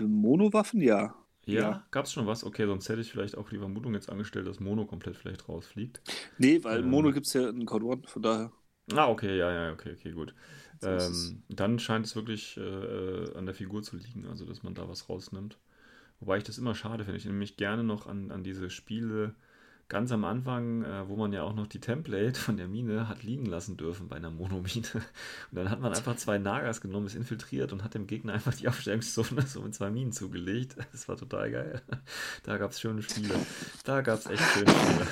Monowaffen, ja. Ja, ja. gab es schon was? Okay, sonst hätte ich vielleicht auch die Vermutung jetzt angestellt, dass Mono komplett vielleicht rausfliegt. Nee, weil ähm, Mono gibt es ja in Code One, von daher. Ah, okay, ja, ja, okay, okay, gut. Ähm, dann scheint es wirklich äh, an der Figur zu liegen, also dass man da was rausnimmt. Wobei ich das immer schade finde. Ich nämlich gerne noch an, an diese Spiele ganz am Anfang, äh, wo man ja auch noch die Template von der Mine hat liegen lassen dürfen bei einer Monomine. Und dann hat man einfach zwei Nagas genommen, ist infiltriert und hat dem Gegner einfach die Aufstellungszone so mit zwei Minen zugelegt. Das war total geil. Da gab es schöne Spiele. Da gab es echt schöne Spiele.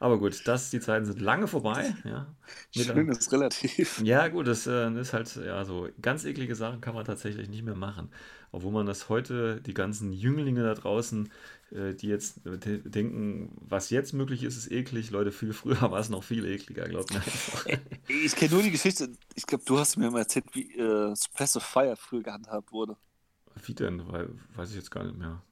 Aber gut, das, die Zeiten sind lange vorbei. Ja. Schön ist relativ. Ja, gut, das äh, ist halt, ja, so ganz eklige Sachen kann man tatsächlich nicht mehr machen. Obwohl man das heute, die ganzen Jünglinge da draußen, äh, die jetzt denken, was jetzt möglich ist, ist eklig. Leute, viel früher war es noch viel ekliger, glaubt mir Ich kenne nur die Geschichte, ich glaube, du hast mir mal erzählt, wie äh, Suppress of Fire früher gehandhabt wurde. Wie denn? Weil, weiß ich jetzt gar nicht mehr.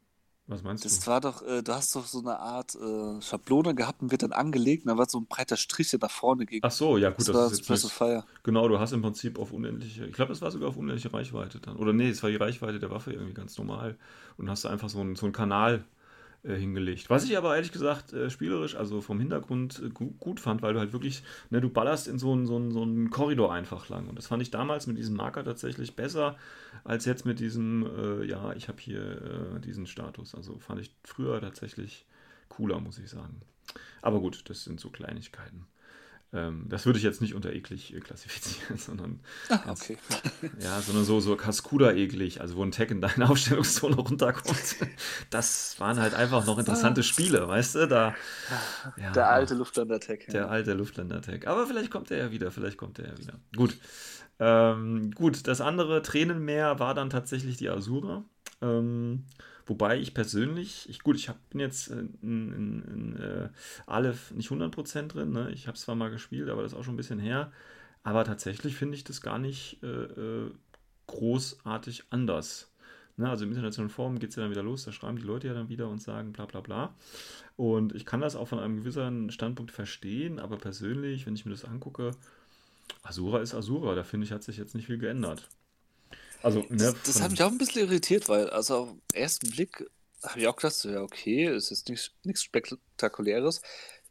Was meinst das du? Das war doch, äh, du hast doch so eine Art äh, Schablone gehabt und wird dann angelegt und da war so ein breiter Strich, der nach vorne ging. Ach so, ja gut, das, das war ist jetzt Suppress of Fire. Genau, du hast im Prinzip auf unendliche, ich glaube, es war sogar auf unendliche Reichweite dann. Oder nee, es war die Reichweite der Waffe irgendwie ganz normal und hast du einfach so einen, so einen Kanal hingelegt. Was ich aber ehrlich gesagt äh, spielerisch, also vom Hintergrund äh, gut, gut, fand, weil du halt wirklich, ne, du ballerst in so einen, so, so einen Korridor einfach lang. Und das fand ich damals mit diesem Marker tatsächlich besser als jetzt mit diesem, äh, ja, ich habe hier äh, diesen Status. Also fand ich früher tatsächlich cooler, muss ich sagen. Aber gut, das sind so Kleinigkeiten. Ähm, das würde ich jetzt nicht unter eklig äh, klassifizieren, sondern, Ach, okay. ja, sondern so, so Cascuda eklig, also wo ein Tag in deine Aufstellungszone runterkommt. Das waren halt einfach noch interessante Spiele, weißt du? Da, ja, der alte Luftlander-Tag. Der ja. alte Luftlander-Tag. Aber vielleicht kommt er ja wieder, vielleicht kommt er ja wieder. Gut. Ähm, gut, das andere Tränenmeer war dann tatsächlich die Asura. Ähm, Wobei ich persönlich, ich, gut, ich hab, bin jetzt in, in, in äh, Aleph nicht 100% drin. Ne? Ich habe es zwar mal gespielt, aber das ist auch schon ein bisschen her. Aber tatsächlich finde ich das gar nicht äh, äh, großartig anders. Ne, also im internationalen Forum geht es ja dann wieder los, da schreiben die Leute ja dann wieder und sagen bla bla bla. Und ich kann das auch von einem gewissen Standpunkt verstehen, aber persönlich, wenn ich mir das angucke, Asura ist Asura, da finde ich, hat sich jetzt nicht viel geändert. Also, ne, das, das hat mich auch ein bisschen irritiert, weil, also auf den ersten Blick habe ich auch gedacht, ja, okay, es ist nichts, nichts Spektakuläres.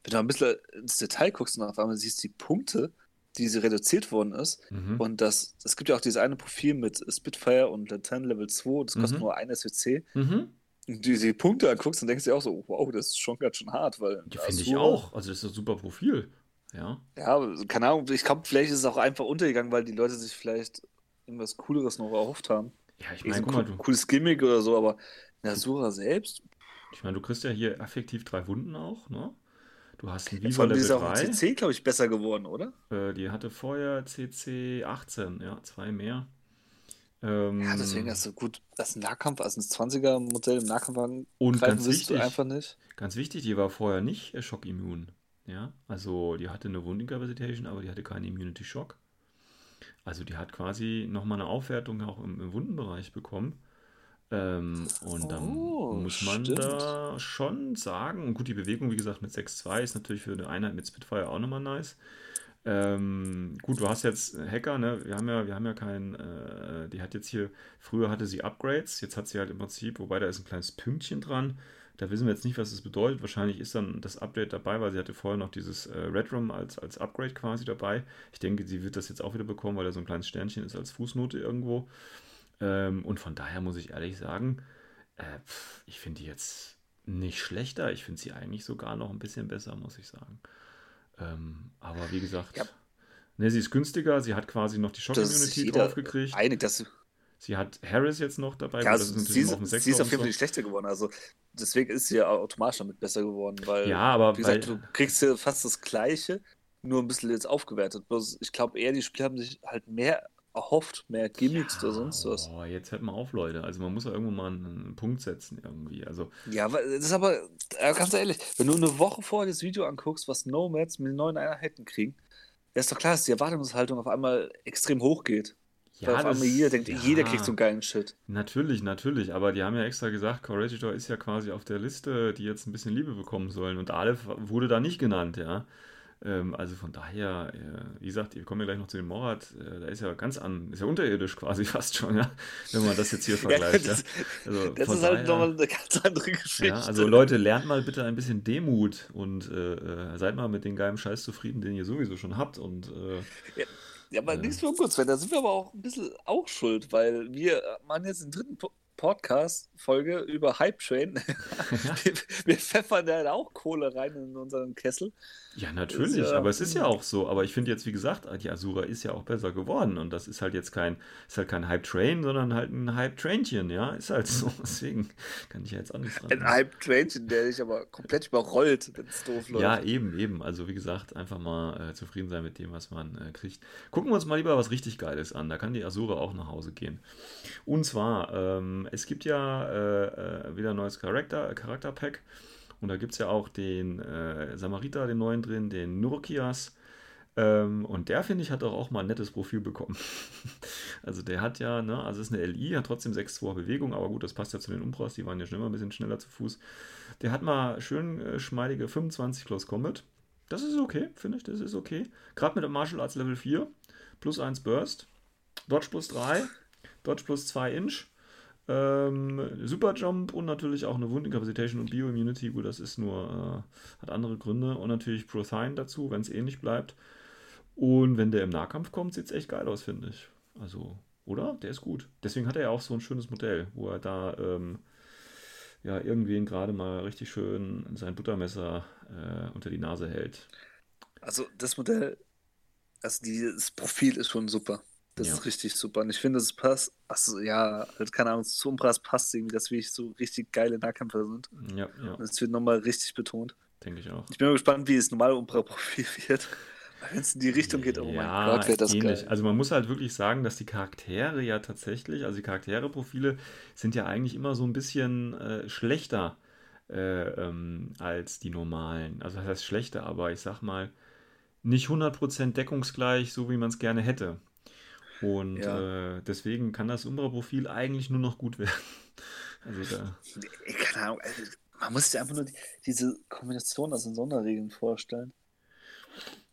Wenn du ein bisschen ins Detail guckst und auf einmal siehst die Punkte, die sie reduziert worden ist. Mhm. Und das, es gibt ja auch dieses eine Profil mit Spitfire und Latin Level 2, das kostet mhm. nur ein SWC. Mhm. Und du die Punkte anguckst, dann denkst du dir auch so, wow, das ist schon ganz schön hart, weil. Ja, finde ich auch. Also das ist ein super Profil. Ja. Ja, keine Ahnung, ich glaube, vielleicht ist es auch einfach untergegangen, weil die Leute sich vielleicht irgendwas Cooleres noch erhofft haben. Ja, ich meine, guck mal, du. Cooles Gimmick oder so, aber Nasura selbst. Ich meine, du kriegst ja hier effektiv drei Wunden auch, ne? Du hast ein Viva ja, Level ist auch 3. CC, glaube ich, besser geworden, oder? Äh, die hatte vorher CC 18, ja, zwei mehr. Ähm, ja, deswegen hast du gut, das Nahkampf, also ein 20er-Modell im Nahkampf und ganz wichtig, einfach nicht. Ganz wichtig, die war vorher nicht schockimmun. Ja, also die hatte eine Wundincapacitation, aber die hatte keinen Immunity Shock. Also die hat quasi nochmal eine Aufwertung auch im, im Wundenbereich bekommen. Ähm, und dann oh, muss man stimmt. da schon sagen, gut, die Bewegung, wie gesagt, mit 6-2 ist natürlich für eine Einheit mit Spitfire auch nochmal nice. Ähm, gut, du hast jetzt Hacker, ne? Wir haben ja, wir haben ja keinen, äh, die hat jetzt hier, früher hatte sie Upgrades, jetzt hat sie halt im Prinzip, wobei da ist ein kleines Pünktchen dran. Da wissen wir jetzt nicht, was das bedeutet. Wahrscheinlich ist dann das Update dabei, weil sie hatte vorher noch dieses äh, Red Room als, als Upgrade quasi dabei. Ich denke, sie wird das jetzt auch wieder bekommen, weil da so ein kleines Sternchen ist als Fußnote irgendwo. Ähm, und von daher muss ich ehrlich sagen, äh, pf, ich finde die jetzt nicht schlechter. Ich finde sie eigentlich sogar noch ein bisschen besser, muss ich sagen. Ähm, aber wie gesagt, ja. ne, sie ist günstiger. Sie hat quasi noch die Shock-Immunity draufgekriegt. Einig, dass Sie hat Harris jetzt noch dabei. Ja, also sie, ist, auf sie ist auf jeden Fall nicht schlechter geworden. Also deswegen ist sie ja automatisch damit besser geworden. Weil, ja, aber wie gesagt, du kriegst ja fast das Gleiche, nur ein bisschen jetzt aufgewertet. Ich glaube eher, die Spieler haben sich halt mehr erhofft, mehr Gimmicks ja, oder sonst was. Oh, jetzt hört mal auf, Leute. Also man muss ja irgendwo mal einen Punkt setzen irgendwie. Also ja, aber das ist aber ganz ehrlich, wenn du eine Woche vorher das Video anguckst, was Nomads mit neuen Einheiten kriegen, ist doch klar, dass die Erwartungshaltung auf einmal extrem hoch geht. Ja, Weil einmal jeder denkt, ja, jeder kriegt so einen geilen Shit. Natürlich, natürlich. Aber die haben ja extra gesagt, Corregidor ist ja quasi auf der Liste, die jetzt ein bisschen Liebe bekommen sollen. Und Aleph wurde da nicht genannt, ja. Ähm, also von daher, äh, wie gesagt, wir kommen ja gleich noch zu dem Morat, äh, da ist ja ganz an, ist ja unterirdisch quasi fast schon, ja, wenn man das jetzt hier vergleicht. ja, das, ja. Also das ist halt nochmal eine ganz andere Geschichte. Ja, also Leute, lernt mal bitte ein bisschen Demut und äh, äh seid mal mit dem geilen Scheiß zufrieden, den ihr sowieso schon habt und äh, ja. Ja, aber nichts für kurz, da sind wir aber auch ein bisschen auch schuld, weil wir machen jetzt den dritten Podcast-Folge über Hype Train. wir, wir, pfeffern da auch Kohle rein in unseren Kessel. Ja, natürlich, äh, aber es ist ja auch so. Aber ich finde jetzt, wie gesagt, die Asura ist ja auch besser geworden. Und das ist halt jetzt kein, ist halt kein Hype Train, sondern halt ein Hype Trainchen, ja. Ist halt so. Deswegen kann ich ja jetzt auch nichts dran. Ein Hype Trainchen, der dich aber komplett überrollt, wenn es doof läuft. Ja, eben, eben. Also wie gesagt, einfach mal äh, zufrieden sein mit dem, was man äh, kriegt. Gucken wir uns mal lieber was richtig Geiles an. Da kann die Asura auch nach Hause gehen. Und zwar, ähm, es gibt ja äh, äh wieder ein neues Charakter, Charakter-Pack. Und da gibt es ja auch den äh, Samariter, den neuen drin, den Nurkias. Ähm, und der, finde ich, hat auch, auch mal ein nettes Profil bekommen. also der hat ja, ne, also ist eine LI, hat trotzdem 6-2 Bewegung, aber gut, das passt ja zu den Umbras, die waren ja schon immer ein bisschen schneller zu Fuß. Der hat mal schön äh, schmeidige 25 Close Combat. Das ist okay, finde ich, das ist okay. Gerade mit dem Martial Arts Level 4, plus 1 Burst, Dodge plus 3, Dodge plus 2 Inch. Ähm, Superjump und natürlich auch eine Wundincapacitation und Bioimmunity. Gut, das ist nur, äh, hat andere Gründe. Und natürlich Prothine dazu, wenn es ähnlich bleibt. Und wenn der im Nahkampf kommt, sieht es echt geil aus, finde ich. Also, oder? Der ist gut. Deswegen hat er ja auch so ein schönes Modell, wo er da ähm, ja irgendwen gerade mal richtig schön sein Buttermesser äh, unter die Nase hält. Also das Modell, also dieses Profil ist schon super. Das ja. ist richtig super. Und ich finde, es passt, also ja, halt, keine Ahnung, zu Umbras passt irgendwie, dass wir so richtig geile Nahkämpfer sind. Ja, ja. Und es wird nochmal richtig betont. Denke ich auch. Ich bin mal gespannt, wie das normale Umbra-Profil wird. Wenn es in die Richtung geht, oh ja, mein Gott, wäre das ähnlich. geil. Also man muss halt wirklich sagen, dass die Charaktere ja tatsächlich, also die Charaktere-Profile sind ja eigentlich immer so ein bisschen äh, schlechter äh, ähm, als die normalen. Also das heißt schlechter, aber ich sag mal, nicht 100% deckungsgleich, so wie man es gerne hätte. Und ja. äh, deswegen kann das Umbra-Profil eigentlich nur noch gut werden. Also da. Keine Ahnung, also man muss sich einfach nur die, diese Kombination aus den Sonderregeln vorstellen.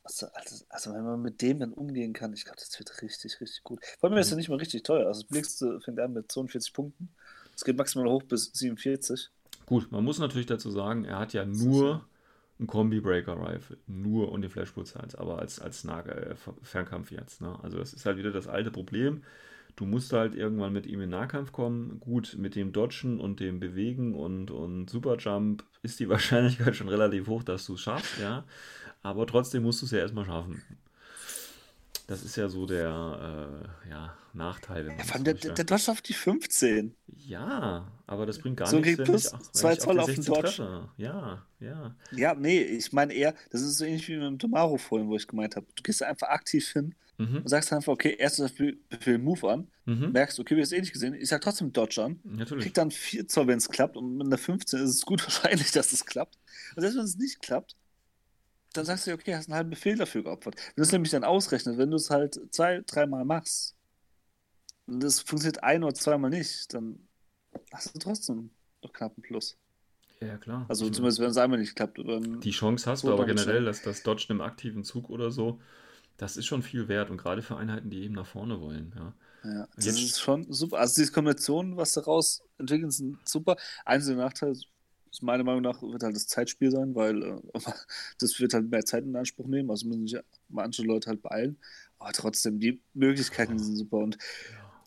Also, also, also, wenn man mit dem dann umgehen kann, ich glaube, das wird richtig, richtig gut. Vor allem ist es mhm. nicht mal richtig teuer. Also das Blickste fängt an mit 42 Punkten. Es geht maximal hoch bis 47. Gut, man muss natürlich dazu sagen, er hat ja nur ein Kombi-Breaker-Rifle, nur und den Flashpulse aber als, als äh, Fernkampf jetzt. Ne? Also das ist halt wieder das alte Problem. Du musst halt irgendwann mit ihm in Nahkampf kommen. Gut, mit dem Dodgen und dem Bewegen und, und Superjump ist die Wahrscheinlichkeit schon relativ hoch, dass du es schaffst, ja aber trotzdem musst du es ja erstmal schaffen. Das ist ja so der äh, ja, Nachteil. Ja, vor allem der, der, der Dodge auf die 15. Ja, aber das bringt gar so nichts. Plus ich, zwei Zoll auf, auf den Dodge. Treffe. Ja, ja. Ja, nee, ich meine eher, das ist so ähnlich wie mit dem Tomaro vorhin, wo ich gemeint habe. Du gehst einfach aktiv hin mhm. und sagst einfach, okay, erstes Befehl Move an, mhm. merkst, okay, wir haben es eh nicht gesehen, ich sag trotzdem Dodge an, Natürlich. krieg dann 4 Zoll, wenn es klappt und mit einer 15 ist es gut wahrscheinlich, dass es klappt. Und selbst wenn es nicht klappt, dann sagst du, okay, hast einen halben Befehl dafür geopfert. Wenn du es nämlich dann ausrechnet, wenn du es halt zwei, dreimal machst und das funktioniert ein oder zweimal nicht, dann hast du trotzdem noch knapp einen Plus. Ja, klar. Also ich zumindest, wenn es einmal nicht klappt. Die Chance hast du aber generell, dass das Dodge im aktiven Zug oder so, das ist schon viel wert und gerade für Einheiten, die eben nach vorne wollen, ja. Ja, das Jetzt, ist schon super. Also diese Kombinationen, was daraus entwickeln, sind super. Einzelne Nachteile ist meiner Meinung nach wird halt das Zeitspiel sein, weil äh, das wird halt mehr Zeit in Anspruch nehmen. Also müssen sich manche Leute halt beeilen. Aber trotzdem, die Möglichkeiten sind super. Und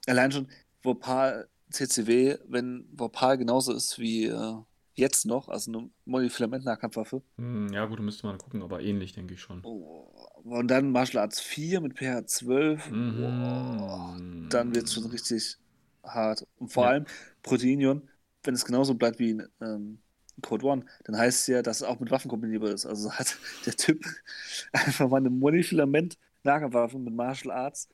allein schon Vopal CCW, wenn Vopal genauso ist wie äh, jetzt noch, also eine Monofilament-Nahkampfwaffe. Hm, ja, gut, müsste man gucken, aber ähnlich, denke ich schon. Oh, und dann Martial Arts 4 mit PH 12. Mhm. Oh, dann wird es schon richtig hart. Und vor ja. allem Proteinion, wenn es genauso bleibt wie in ähm, Code One, dann heißt es ja, dass es auch mit Waffen kombinierbar ist. Also hat der Typ einfach mal eine Monofilament Lagerwaffe mit Martial Arts.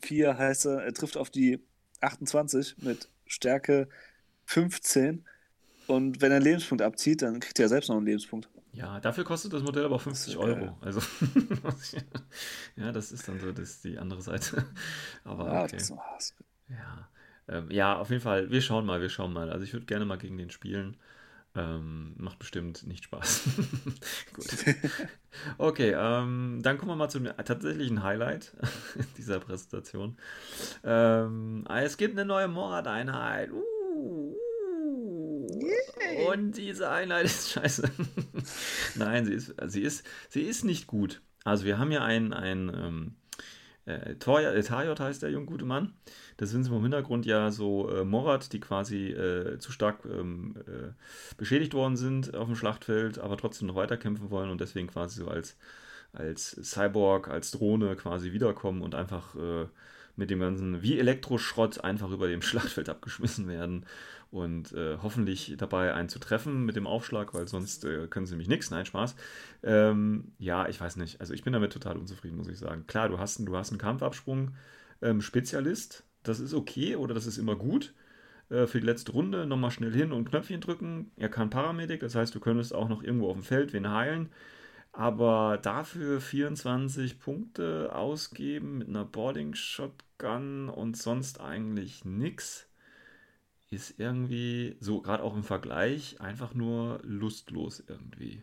4 heißt er, er trifft auf die 28 mit Stärke 15. Und wenn er einen Lebenspunkt abzieht, dann kriegt er selbst noch einen Lebenspunkt. Ja, dafür kostet das Modell aber 50 Euro. Also, ja, das ist dann so das ist die andere Seite. Aber ja, okay. ja. Ähm, ja, auf jeden Fall, wir schauen mal, wir schauen mal. Also ich würde gerne mal gegen den spielen. Ähm, macht bestimmt nicht Spaß. Gut. Okay, ähm, dann kommen wir mal zum tatsächlichen Highlight dieser Präsentation. Ähm, es gibt eine neue Morat-Einheit. Uh, uh. Und diese Einheit ist scheiße. Nein, sie ist, sie, ist, sie ist nicht gut. Also wir haben ja einen, einen ähm, äh, Tajot heißt der junge gute Mann. Das sind im Hintergrund ja so äh, Morat, die quasi äh, zu stark ähm, äh, beschädigt worden sind auf dem Schlachtfeld, aber trotzdem noch weiterkämpfen wollen und deswegen quasi so als, als Cyborg, als Drohne quasi wiederkommen und einfach äh, mit dem ganzen, wie Elektroschrott, einfach über dem Schlachtfeld abgeschmissen werden und äh, hoffentlich dabei einen zu treffen mit dem Aufschlag, weil sonst äh, können sie nämlich nichts. Nein, Spaß. Ähm, ja, ich weiß nicht. Also ich bin damit total unzufrieden, muss ich sagen. Klar, du hast, du hast einen Kampfabsprung ähm, Spezialist, das ist okay oder das ist immer gut. Äh, für die letzte Runde nochmal schnell hin und Knöpfchen drücken. Er kann Paramedic, das heißt, du könntest auch noch irgendwo auf dem Feld wen heilen. Aber dafür 24 Punkte ausgeben mit einer Boarding Shotgun und sonst eigentlich nichts ist irgendwie so, gerade auch im Vergleich, einfach nur lustlos irgendwie.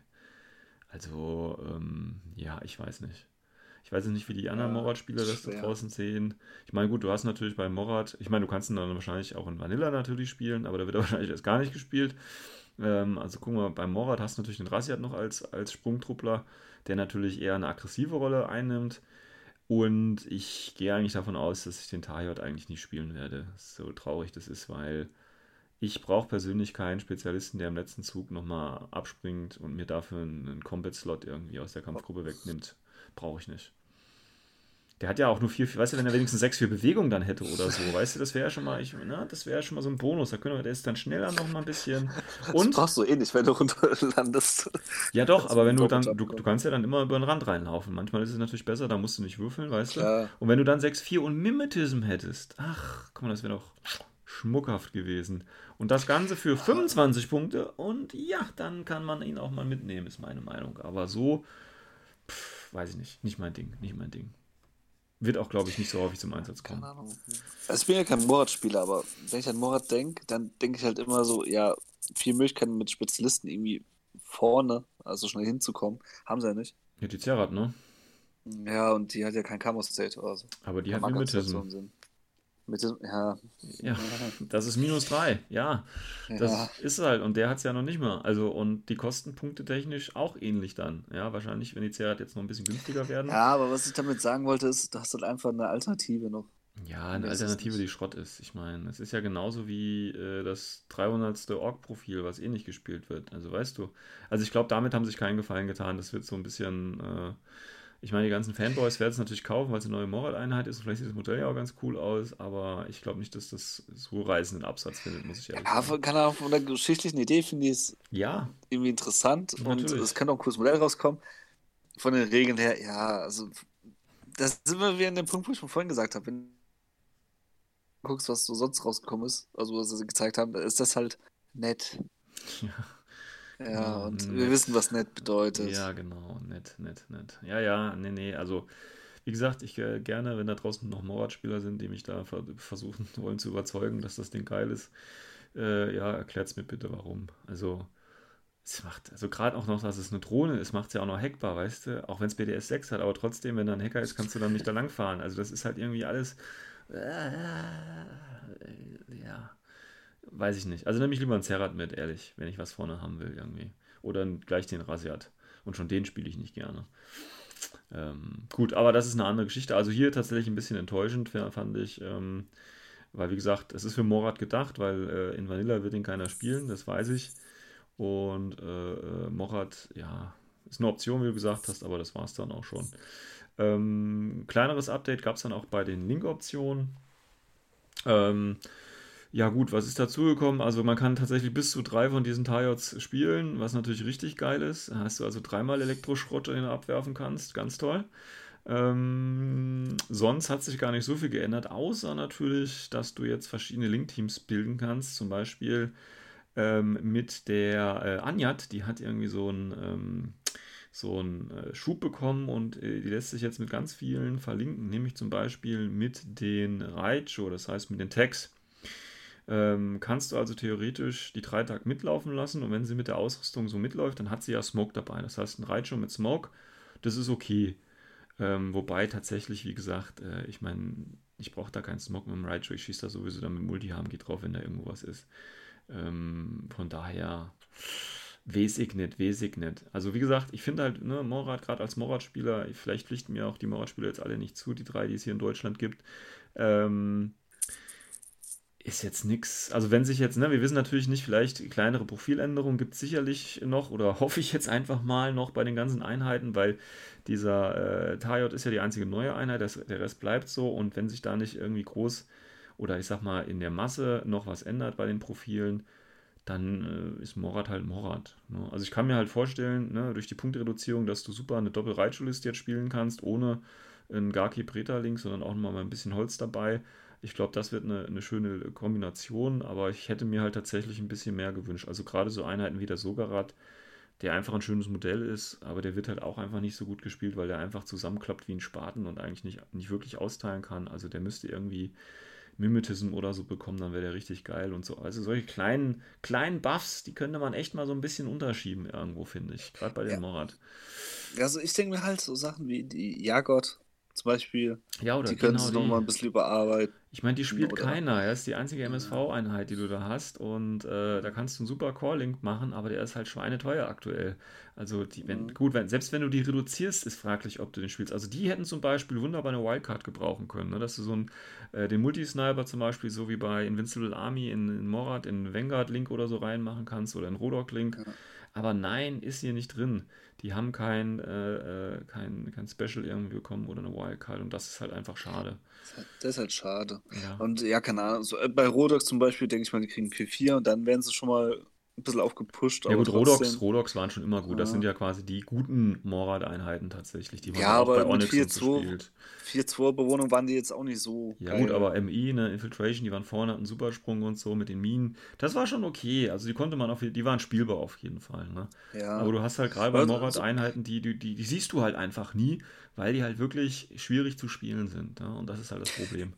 Also, ähm, ja, ich weiß nicht. Ich weiß nicht, wie die anderen ja, Morat-Spieler das da draußen sehen. Ich meine, gut, du hast natürlich bei Morat, ich meine, du kannst ihn dann wahrscheinlich auch in Vanilla natürlich spielen, aber da wird er wahrscheinlich erst gar nicht gespielt. Ähm, also gucken wir, beim Morat hast du natürlich den Rassiat noch als, als Sprungtruppler, der natürlich eher eine aggressive Rolle einnimmt. Und ich gehe eigentlich davon aus, dass ich den Tajot eigentlich nicht spielen werde. So traurig das ist, weil ich brauche persönlich keinen Spezialisten, der im letzten Zug nochmal abspringt und mir dafür einen Combat-Slot irgendwie aus der Kampfgruppe wegnimmt. Brauche ich nicht. Der hat ja auch nur vier, weißt du, wenn er wenigstens sechs für Bewegung dann hätte oder so, weißt du, das wäre ja schon mal, ich, na, das wäre schon mal so ein Bonus. Da können wir, der ist dann schneller noch mal ein bisschen. Und das brauchst du eh nicht, wenn du runterlandest. Ja doch, aber wenn du dann, du, du kannst ja dann immer über den Rand reinlaufen. Manchmal ist es natürlich besser, da musst du nicht würfeln, weißt du. Und wenn du dann 6-4 und Mimetism hättest, ach, guck mal, das wäre doch schmuckhaft gewesen. Und das Ganze für 25 Punkte und ja, dann kann man ihn auch mal mitnehmen, ist meine Meinung. Aber so, pff, weiß ich nicht, nicht mein Ding, nicht mein Ding. Wird auch, glaube ich, nicht so häufig zum Einsatz kommen. Keine Ahnung. Also ich bin ja kein Morat-Spieler, aber wenn ich an Morat denke, dann denke ich halt immer so, ja, viel Möglichkeiten mit Spezialisten irgendwie vorne, also schnell hinzukommen, haben sie ja nicht. Ja, die Zerrat, ne? Ja, und die hat ja kein Camo-State oder so. Aber die hat Mimetism. Mit dem, ja. ja. Das ist minus drei, ja. Das ja. ist halt. Und der hat es ja noch nicht mal. Also, und die Kostenpunkte technisch auch ähnlich dann. Ja, wahrscheinlich, wenn die Zerrat jetzt noch ein bisschen günstiger werden. Ja, aber was ich damit sagen wollte, ist, du hast halt einfach eine Alternative noch. Ja, eine Alternative, die Schrott ist. Ich meine, es ist ja genauso wie äh, das 300. Org-Profil, was eh nicht gespielt wird. Also, weißt du. Also, ich glaube, damit haben sich keinen Gefallen getan. Das wird so ein bisschen. Äh, ich meine, die ganzen Fanboys werden es natürlich kaufen, weil es eine neue Moral-Einheit ist. Vielleicht sieht das Modell ja auch ganz cool aus, aber ich glaube nicht, dass das so reißenden Absatz findet, muss ich ehrlich ja, sagen. Kann auch von der geschichtlichen Idee finde ich es ja. irgendwie interessant natürlich. und es kann auch ein cooles Modell rauskommen. Von den Regeln her, ja, also das sind wir wieder in dem Punkt, wo ich schon vorhin gesagt habe. Wenn du guckst, was so sonst rausgekommen ist, also was sie gezeigt haben, ist das halt nett. Ja. Ja, und nett. wir wissen, was nett bedeutet. Ja, genau, nett, nett, nett. Ja, ja, nee, nee, also wie gesagt, ich äh, gerne, wenn da draußen noch Morat-Spieler sind, die mich da ver versuchen wollen zu überzeugen, dass das Ding geil ist, äh, ja, erklärt's mir bitte, warum. Also, es macht, also gerade auch noch, dass es eine Drohne ist, macht es ja auch noch hackbar, weißt du? Auch wenn es BDS 6 hat, aber trotzdem, wenn da ein Hacker ist, kannst du dann nicht da langfahren. Also, das ist halt irgendwie alles. Äh, ja weiß ich nicht. Also nehme ich lieber einen Zerrat mit, ehrlich, wenn ich was vorne haben will irgendwie. Oder gleich den Rasiat. Und schon den spiele ich nicht gerne. Ähm, gut, aber das ist eine andere Geschichte. Also hier tatsächlich ein bisschen enttäuschend, fand ich. Ähm, weil, wie gesagt, es ist für Morat gedacht, weil äh, in Vanilla wird ihn keiner spielen, das weiß ich. Und äh, äh Morat, ja, ist eine Option, wie du gesagt hast, aber das war es dann auch schon. Ähm, kleineres Update gab es dann auch bei den Link-Optionen. Ähm, ja gut, was ist dazugekommen? Also man kann tatsächlich bis zu drei von diesen Tajots spielen, was natürlich richtig geil ist. Da hast du also dreimal Elektroschrott, den du abwerfen kannst. Ganz toll. Ähm, sonst hat sich gar nicht so viel geändert, außer natürlich, dass du jetzt verschiedene Link-Teams bilden kannst. Zum Beispiel ähm, mit der äh, Anjat, die hat irgendwie so ein... Ähm, so einen äh, Schub bekommen und äh, die lässt sich jetzt mit ganz vielen verlinken, nämlich zum Beispiel mit den Raicho, das heißt mit den Tags. Ähm, kannst du also theoretisch die drei Tage mitlaufen lassen und wenn sie mit der Ausrüstung so mitläuft, dann hat sie ja Smoke dabei. Das heißt, ein Reitschuh mit Smoke, das ist okay. Ähm, wobei tatsächlich, wie gesagt, äh, ich meine, ich brauche da keinen Smoke mit dem Reitschuh, ich schieße da sowieso dann mit Multi-Harm drauf, wenn da irgendwo was ist. Ähm, von daher, ich nicht, ich nicht. Also wie gesagt, ich finde halt, ne, Morat, gerade als Morat-Spieler, vielleicht pflichten mir auch die Morat-Spieler jetzt alle nicht zu, die drei, die es hier in Deutschland gibt. Ähm, ist jetzt nichts. Also wenn sich jetzt, ne, wir wissen natürlich nicht, vielleicht kleinere Profiländerungen gibt es sicherlich noch oder hoffe ich jetzt einfach mal noch bei den ganzen Einheiten, weil dieser äh, Tajot ist ja die einzige neue Einheit, das, der Rest bleibt so und wenn sich da nicht irgendwie groß oder ich sag mal in der Masse noch was ändert bei den Profilen, dann äh, ist Morat halt Morat. Ne? Also ich kann mir halt vorstellen, ne, durch die Punktreduzierung, dass du super eine Doppel-Reitschulist jetzt spielen kannst, ohne einen Garki Preta-Link, sondern auch nochmal ein bisschen Holz dabei ich glaube, das wird eine, eine, schöne Kombination, aber ich hätte mir halt tatsächlich ein bisschen mehr gewünscht. Also gerade so Einheiten wie der Sogarat, der einfach ein schönes Modell ist, aber der wird halt auch einfach nicht so gut gespielt, weil der einfach zusammenklappt wie ein Spaten und eigentlich nicht, nicht wirklich austeilen kann. Also der müsste irgendwie Mimetism oder so bekommen, dann wäre der richtig geil und so. Also solche kleinen, kleinen Buffs, die könnte man echt mal so ein bisschen unterschieben irgendwo, finde ich. Gerade bei dem ja. Morat. Also ich denke mir halt so Sachen wie die Jagot zum Beispiel. Ja, oder die können genau es nochmal ein bisschen überarbeiten. Ich meine, die spielt oder? keiner. Er ist die einzige MSV-Einheit, die du da hast. Und äh, da kannst du einen super Core-Link machen, aber der ist halt schweineteuer aktuell. Also, die, wenn, mhm. gut, wenn, selbst wenn du die reduzierst, ist fraglich, ob du den spielst. Also, die hätten zum Beispiel wunderbar eine Wildcard gebrauchen können. Ne? Dass du so einen, äh, den Multisniper zum Beispiel, so wie bei Invincible Army in, in Morad, in Vanguard-Link oder so reinmachen kannst oder in Rodok-Link. Ja. Aber nein, ist hier nicht drin. Die haben kein, äh, äh kein, kein Special irgendwie bekommen oder eine Wildcard und das ist halt einfach schade. Das ist halt schade. Ja. Und ja, keine Ahnung. So, äh, bei Rodox zum Beispiel denke ich mal, die kriegen Q4 und dann werden sie schon mal ein bisschen aufgepusht. Ja gut, Rodox, Rodox waren schon immer gut. Ja. Das sind ja quasi die guten Morad-Einheiten tatsächlich. Die waren ja, auch bei Onyx 4-2-Bewohnung waren die jetzt auch nicht so. Ja geil. gut, aber MI, ne, Infiltration, die waren vorne, hatten einen Supersprung und so mit den Minen. Das war schon okay. Also die konnte man auf die waren spielbar auf jeden Fall. Ne? Ja. Aber du hast halt gerade bei Morad-Einheiten, die, die, die, die siehst du halt einfach nie, weil die halt wirklich schwierig zu spielen sind. Ne? Und das ist halt das Problem.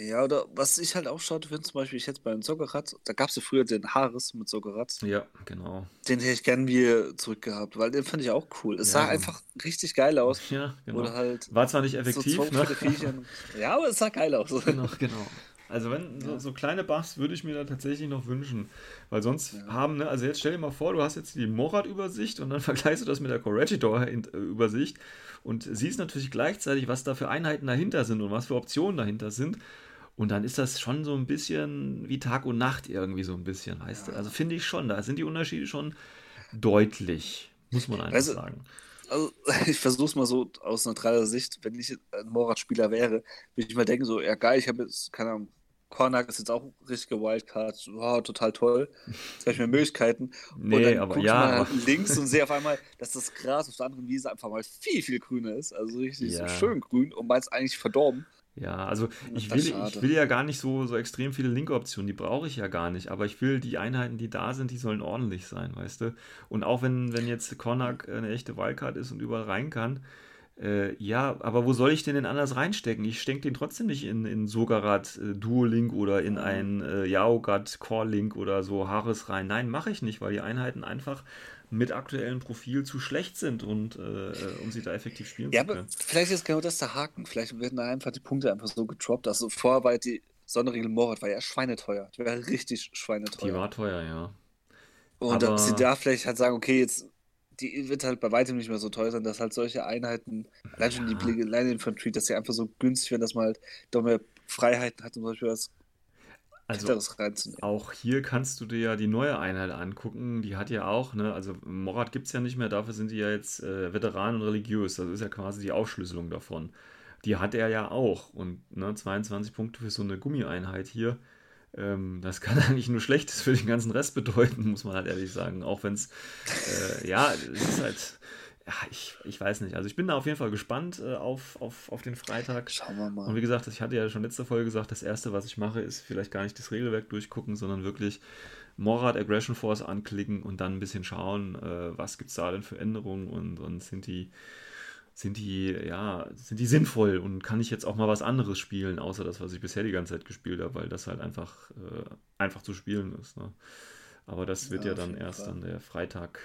Ja, oder was ich halt auch schade finde, zum Beispiel, ich jetzt beim Soccerrad, da gab es ja früher den Haares mit Soccerrad. Ja, genau. Den hätte ich gern wieder zurückgehabt, weil den fand ich auch cool. Es ja, sah einfach richtig geil aus. Ja, genau. Oder halt War zwar nicht effektiv, so ne? ja, aber es sah geil aus. Genau, genau. Also wenn so, so, kleine Buffs würde ich mir da tatsächlich noch wünschen. Weil sonst ja. haben, ne, also jetzt stell dir mal vor, du hast jetzt die Morad-Übersicht und dann vergleichst du das mit der Corregidor-Übersicht und siehst natürlich gleichzeitig, was da für Einheiten dahinter sind und was für Optionen dahinter sind. Und dann ist das schon so ein bisschen wie Tag und Nacht irgendwie so ein bisschen, weißt ja. du? Also finde ich schon, da sind die Unterschiede schon deutlich, muss man einfach also, sagen. Also ich versuche es mal so aus neutraler Sicht, wenn ich ein Morat-Spieler wäre, würde ich mal denken, so, ja geil, ich habe jetzt, keine Ahnung, Kornak ist jetzt auch ein richtiger Wildcard, wow, total toll. Jetzt habe ich mehr Möglichkeiten. Nee, und dann aber ja. Mal aber... links und sehe auf einmal, dass das Gras auf der anderen Wiese einfach mal viel, viel grüner ist. Also richtig ja. so schön grün und meins eigentlich verdorben. Ja, also ich will, ich will ja gar nicht so, so extrem viele Link-Optionen, die brauche ich ja gar nicht, aber ich will die Einheiten, die da sind, die sollen ordentlich sein, weißt du? Und auch wenn, wenn jetzt Konak eine echte Wildcard ist und überall rein kann, äh, ja, aber wo soll ich den denn anders reinstecken? Ich stecke den trotzdem nicht in, in Sogarat äh, Duo-Link oder in ein äh, Yaogat Core-Link oder so Haares rein. Nein, mache ich nicht, weil die Einheiten einfach mit aktuellem Profil zu schlecht sind und äh, äh, um sie da effektiv spielen ja, zu können. Ja, aber vielleicht ist genau das der Haken. Vielleicht werden da einfach die Punkte einfach so getroppt. Also vorher war die Sonderregel Morat war ja schweineteuer. Die war richtig schweineteuer. Die war teuer, ja. Und aber... dass sie da vielleicht halt sagen, okay, jetzt die wird halt bei weitem nicht mehr so teuer sein, dass halt solche Einheiten, allein schon die Line Infantry, dass sie einfach so günstig werden, dass man halt doch mehr Freiheiten hat, zum Beispiel was also auch hier kannst du dir ja die neue Einheit angucken. Die hat ja auch, ne, also Morat gibt es ja nicht mehr, dafür sind die ja jetzt äh, Veteranen und religiös. Das ist ja quasi die Aufschlüsselung davon. Die hat er ja auch. Und ne, 22 Punkte für so eine Gummieinheit hier. Ähm, das kann eigentlich nur Schlechtes für den ganzen Rest bedeuten, muss man halt ehrlich sagen. Auch wenn es, äh, ja, es ist halt ja, ich, ich weiß nicht. Also ich bin da auf jeden Fall gespannt äh, auf, auf, auf den Freitag. Schauen wir mal. Und wie gesagt, ich hatte ja schon letzte Folge gesagt, das erste, was ich mache, ist vielleicht gar nicht das Regelwerk durchgucken, sondern wirklich Morad Aggression Force anklicken und dann ein bisschen schauen, äh, was gibt es da denn für Änderungen und, und sind die sind die, ja, sind die sinnvoll und kann ich jetzt auch mal was anderes spielen, außer das, was ich bisher die ganze Zeit gespielt habe, weil das halt einfach, äh, einfach zu spielen ist. Ne? Aber das wird ja, ja dann erst Fall. an der Freitag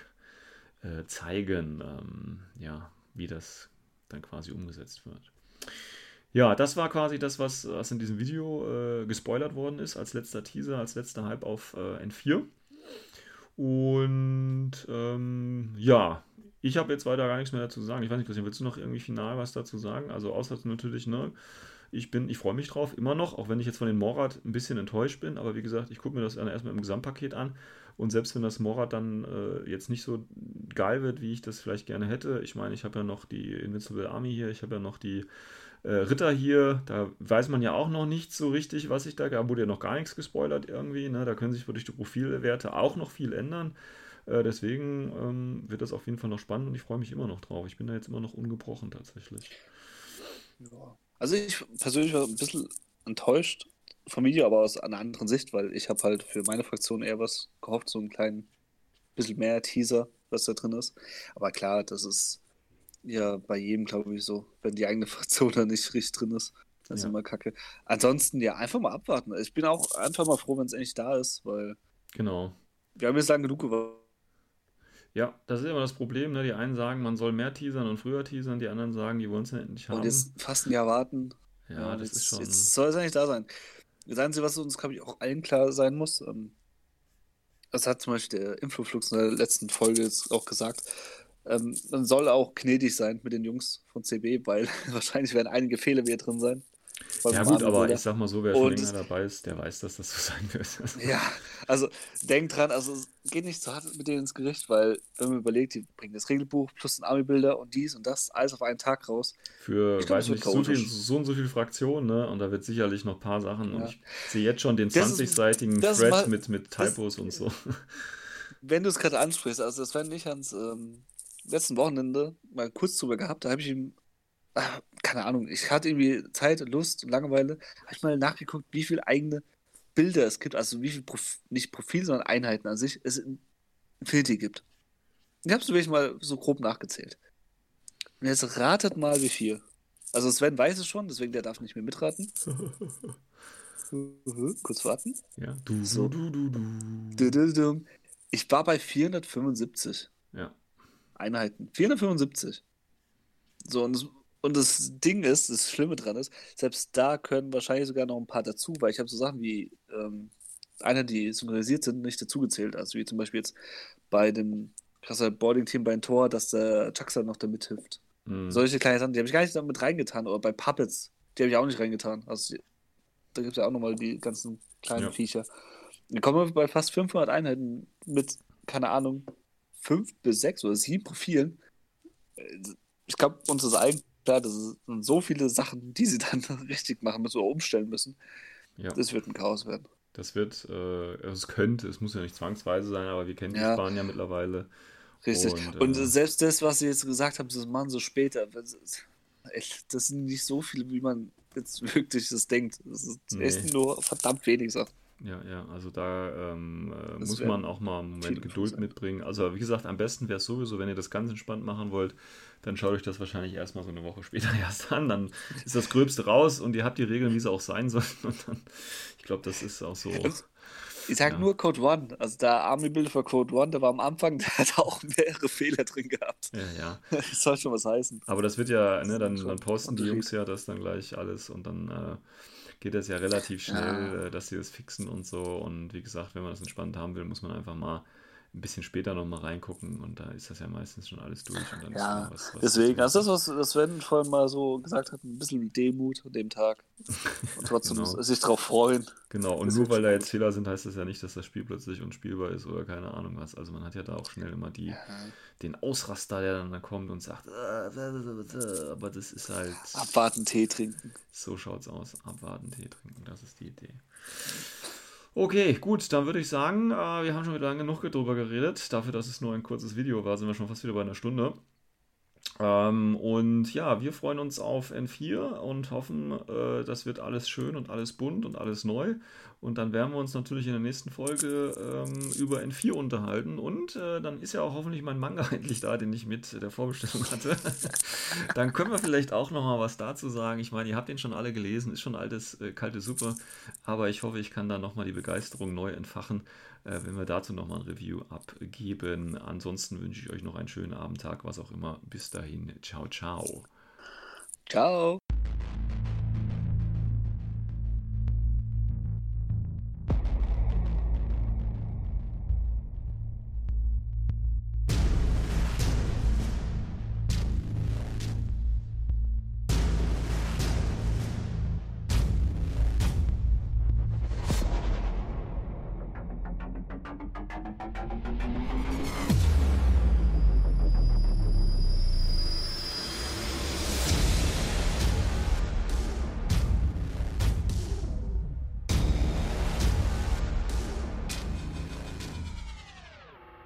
äh, zeigen, ähm, ja, wie das dann quasi umgesetzt wird. Ja, das war quasi das, was, was in diesem Video äh, gespoilert worden ist, als letzter Teaser, als letzter Hype auf äh, N4. Und ähm, ja, ich habe jetzt weiter gar nichts mehr dazu zu sagen. Ich weiß nicht, Christian, willst du noch irgendwie final was dazu sagen? Also außer natürlich, ne, ich bin, ich freue mich drauf, immer noch, auch wenn ich jetzt von den Morad ein bisschen enttäuscht bin, aber wie gesagt, ich gucke mir das erstmal im Gesamtpaket an und selbst wenn das Morat dann äh, jetzt nicht so geil wird, wie ich das vielleicht gerne hätte, ich meine, ich habe ja noch die Invincible Army hier, ich habe ja noch die äh, Ritter hier, da weiß man ja auch noch nicht so richtig, was ich da, da wurde ja noch gar nichts gespoilert irgendwie, ne? da können sich durch die Profilwerte auch noch viel ändern. Äh, deswegen ähm, wird das auf jeden Fall noch spannend und ich freue mich immer noch drauf. Ich bin da jetzt immer noch ungebrochen tatsächlich. Ja. Also ich persönlich war ein bisschen enttäuscht, Familie, aber aus einer anderen Sicht, weil ich habe halt für meine Fraktion eher was gehofft, so einen kleinen bisschen mehr Teaser, was da drin ist. Aber klar, das ist ja bei jedem, glaube ich, so, wenn die eigene Fraktion da nicht richtig drin ist. Das ja. ist immer kacke. Ansonsten, ja, einfach mal abwarten. Ich bin auch einfach mal froh, wenn es endlich da ist, weil. Genau. Wir haben jetzt lange genug gewartet. Ja, das ist immer das Problem. Ne? Die einen sagen, man soll mehr teasern und früher teasern, die anderen sagen, die wollen es endlich haben. Und jetzt fast ein Jahr warten. Ja, ja das jetzt, ist schon. Jetzt soll es eigentlich da sein. Das Einzige, was uns, glaube ich, auch allen klar sein muss, ähm, das hat zum Beispiel der Influflux in der letzten Folge jetzt auch gesagt, ähm, man soll auch gnädig sein mit den Jungs von CB, weil wahrscheinlich werden einige Fehler wieder drin sein. Ja gut, aber ich sag mal so, wer schon länger dabei ist, der weiß, dass das so sein wird. ja, also denkt dran, also geht nicht zu hart mit denen ins Gericht, weil wenn man überlegt, die bringen das Regelbuch plus ein Army-Bilder und dies und das, alles auf einen Tag raus. Für, ich weiß nicht, so, viel, so und so viele Fraktionen, ne? Und da wird sicherlich noch ein paar Sachen. Ja. Und ich sehe jetzt schon den 20-seitigen Thread mit, mit Typos das, und so. wenn du es gerade ansprichst, also das war nicht ans ähm, letzten Wochenende mal kurz drüber gehabt, da habe ich ihm, keine Ahnung, ich hatte irgendwie Zeit, Lust und Langeweile, habe ich mal nachgeguckt, wie viele eigene Bilder es gibt, also wie viel, Prof nicht Profil, sondern Einheiten an sich es in Infinity gibt. Ich habe es wirklich mal so grob nachgezählt. Und jetzt ratet mal, wie viel. Also Sven weiß es schon, deswegen der darf nicht mehr mitraten. Kurz warten. Ja, du, So. du, du, du, Du, du, du. Ich war bei 475 Ja. Einheiten. 475. So, und das, und das Ding ist, das Schlimme dran ist, selbst da können wahrscheinlich sogar noch ein paar dazu, weil ich habe so Sachen wie ähm, Einheiten, die synchronisiert sind, nicht dazugezählt. Also wie zum Beispiel jetzt bei dem krasser Boarding-Team bei Tor, dass der Chuckster noch da mithilft. Mhm. Solche kleine Sachen, die habe ich gar nicht damit reingetan. Oder bei Puppets, die habe ich auch nicht reingetan. Also da gibt es ja auch nochmal die ganzen kleinen Ja. Viecher. Dann kommen wir bei fast 500 Einheiten mit, keine Ahnung, fünf bis sechs oder sieben Profilen. Äh, Ich glaube, uns ist allen klar, das sind so viele Sachen, die sie dann richtig machen müssen oder umstellen müssen. Ja. Das wird ein Chaos werden. Das wird, äh, es könnte, es muss ja nicht zwangsweise sein, aber wir kennen die Ja. Spanier mittlerweile. Richtig. Und, Und, äh, selbst das, was sie jetzt gesagt haben, das machen sie später. Das sind nicht so viele, wie man jetzt wirklich das denkt. Das ist Nee. echt nur verdammt wenig Sachen. Ja, ja, also da ähm, äh, muss man auch mal einen Moment Geduld sein. mitbringen. Also wie gesagt, am besten wäre es sowieso, wenn ihr das ganz entspannt machen wollt, dann schaut euch das wahrscheinlich erstmal so eine Woche später erst an. Dann ist das Gröbste raus und ihr habt die Regeln, wie sie auch sein sollen. Und dann, ich glaube, das ist auch so. Ich sag Ja. nur Code One. Also der Army-Bild für Code One, der war am Anfang, der hat auch mehrere Fehler drin gehabt. Ja, ja. Das soll schon was heißen. Aber das wird ja, ne, dann, dann posten die. Jungs ja das dann gleich alles und dann äh, geht das ja relativ schnell, äh, dass sie das fixen und so. Und wie gesagt, wenn man das entspannt haben will, muss man einfach mal ein bisschen später nochmal reingucken und da ist das ja meistens schon alles durch. Und dann ist Ja, ja was, was deswegen, also das, was Sven vorhin mal so gesagt hat, ein bisschen Demut an dem Tag. Und trotzdem Genau. sich drauf freuen. Genau, und Das nur weil da jetzt Fehler sind, heißt das ja nicht, dass das Spiel plötzlich unspielbar ist oder keine Ahnung was. Also man hat ja da auch schnell immer die, den Ausraster, der dann da kommt und sagt, äh, äh, äh, aber das ist halt, Abwarten, Tee trinken. so schaut's aus. Abwarten, Tee trinken, das ist die Idee. Okay, gut, dann würde ich sagen, äh, wir haben schon wieder lange genug drüber geredet. Dafür, dass es nur ein kurzes Video war, sind wir schon fast wieder bei einer Stunde. Ähm, und ja, wir freuen uns auf N4 und hoffen, äh, das wird alles schön und alles bunt und alles neu. Und dann werden wir uns natürlich in der nächsten Folge ähm, über N4 unterhalten. Und äh, dann ist ja auch hoffentlich mein Manga endlich da, den ich mit der Vorbestellung hatte. dann können wir vielleicht auch noch mal was dazu sagen. Ich meine, ihr habt den schon alle gelesen, ist schon altes, äh, kalte Suppe. Aber ich hoffe, ich kann da noch mal die Begeisterung neu entfachen, wenn wir dazu noch mal ein Review abgeben. Ansonsten wünsche ich euch noch einen schönen Abend, Tag, was auch immer. Bis dahin, ciao, ciao. Ciao.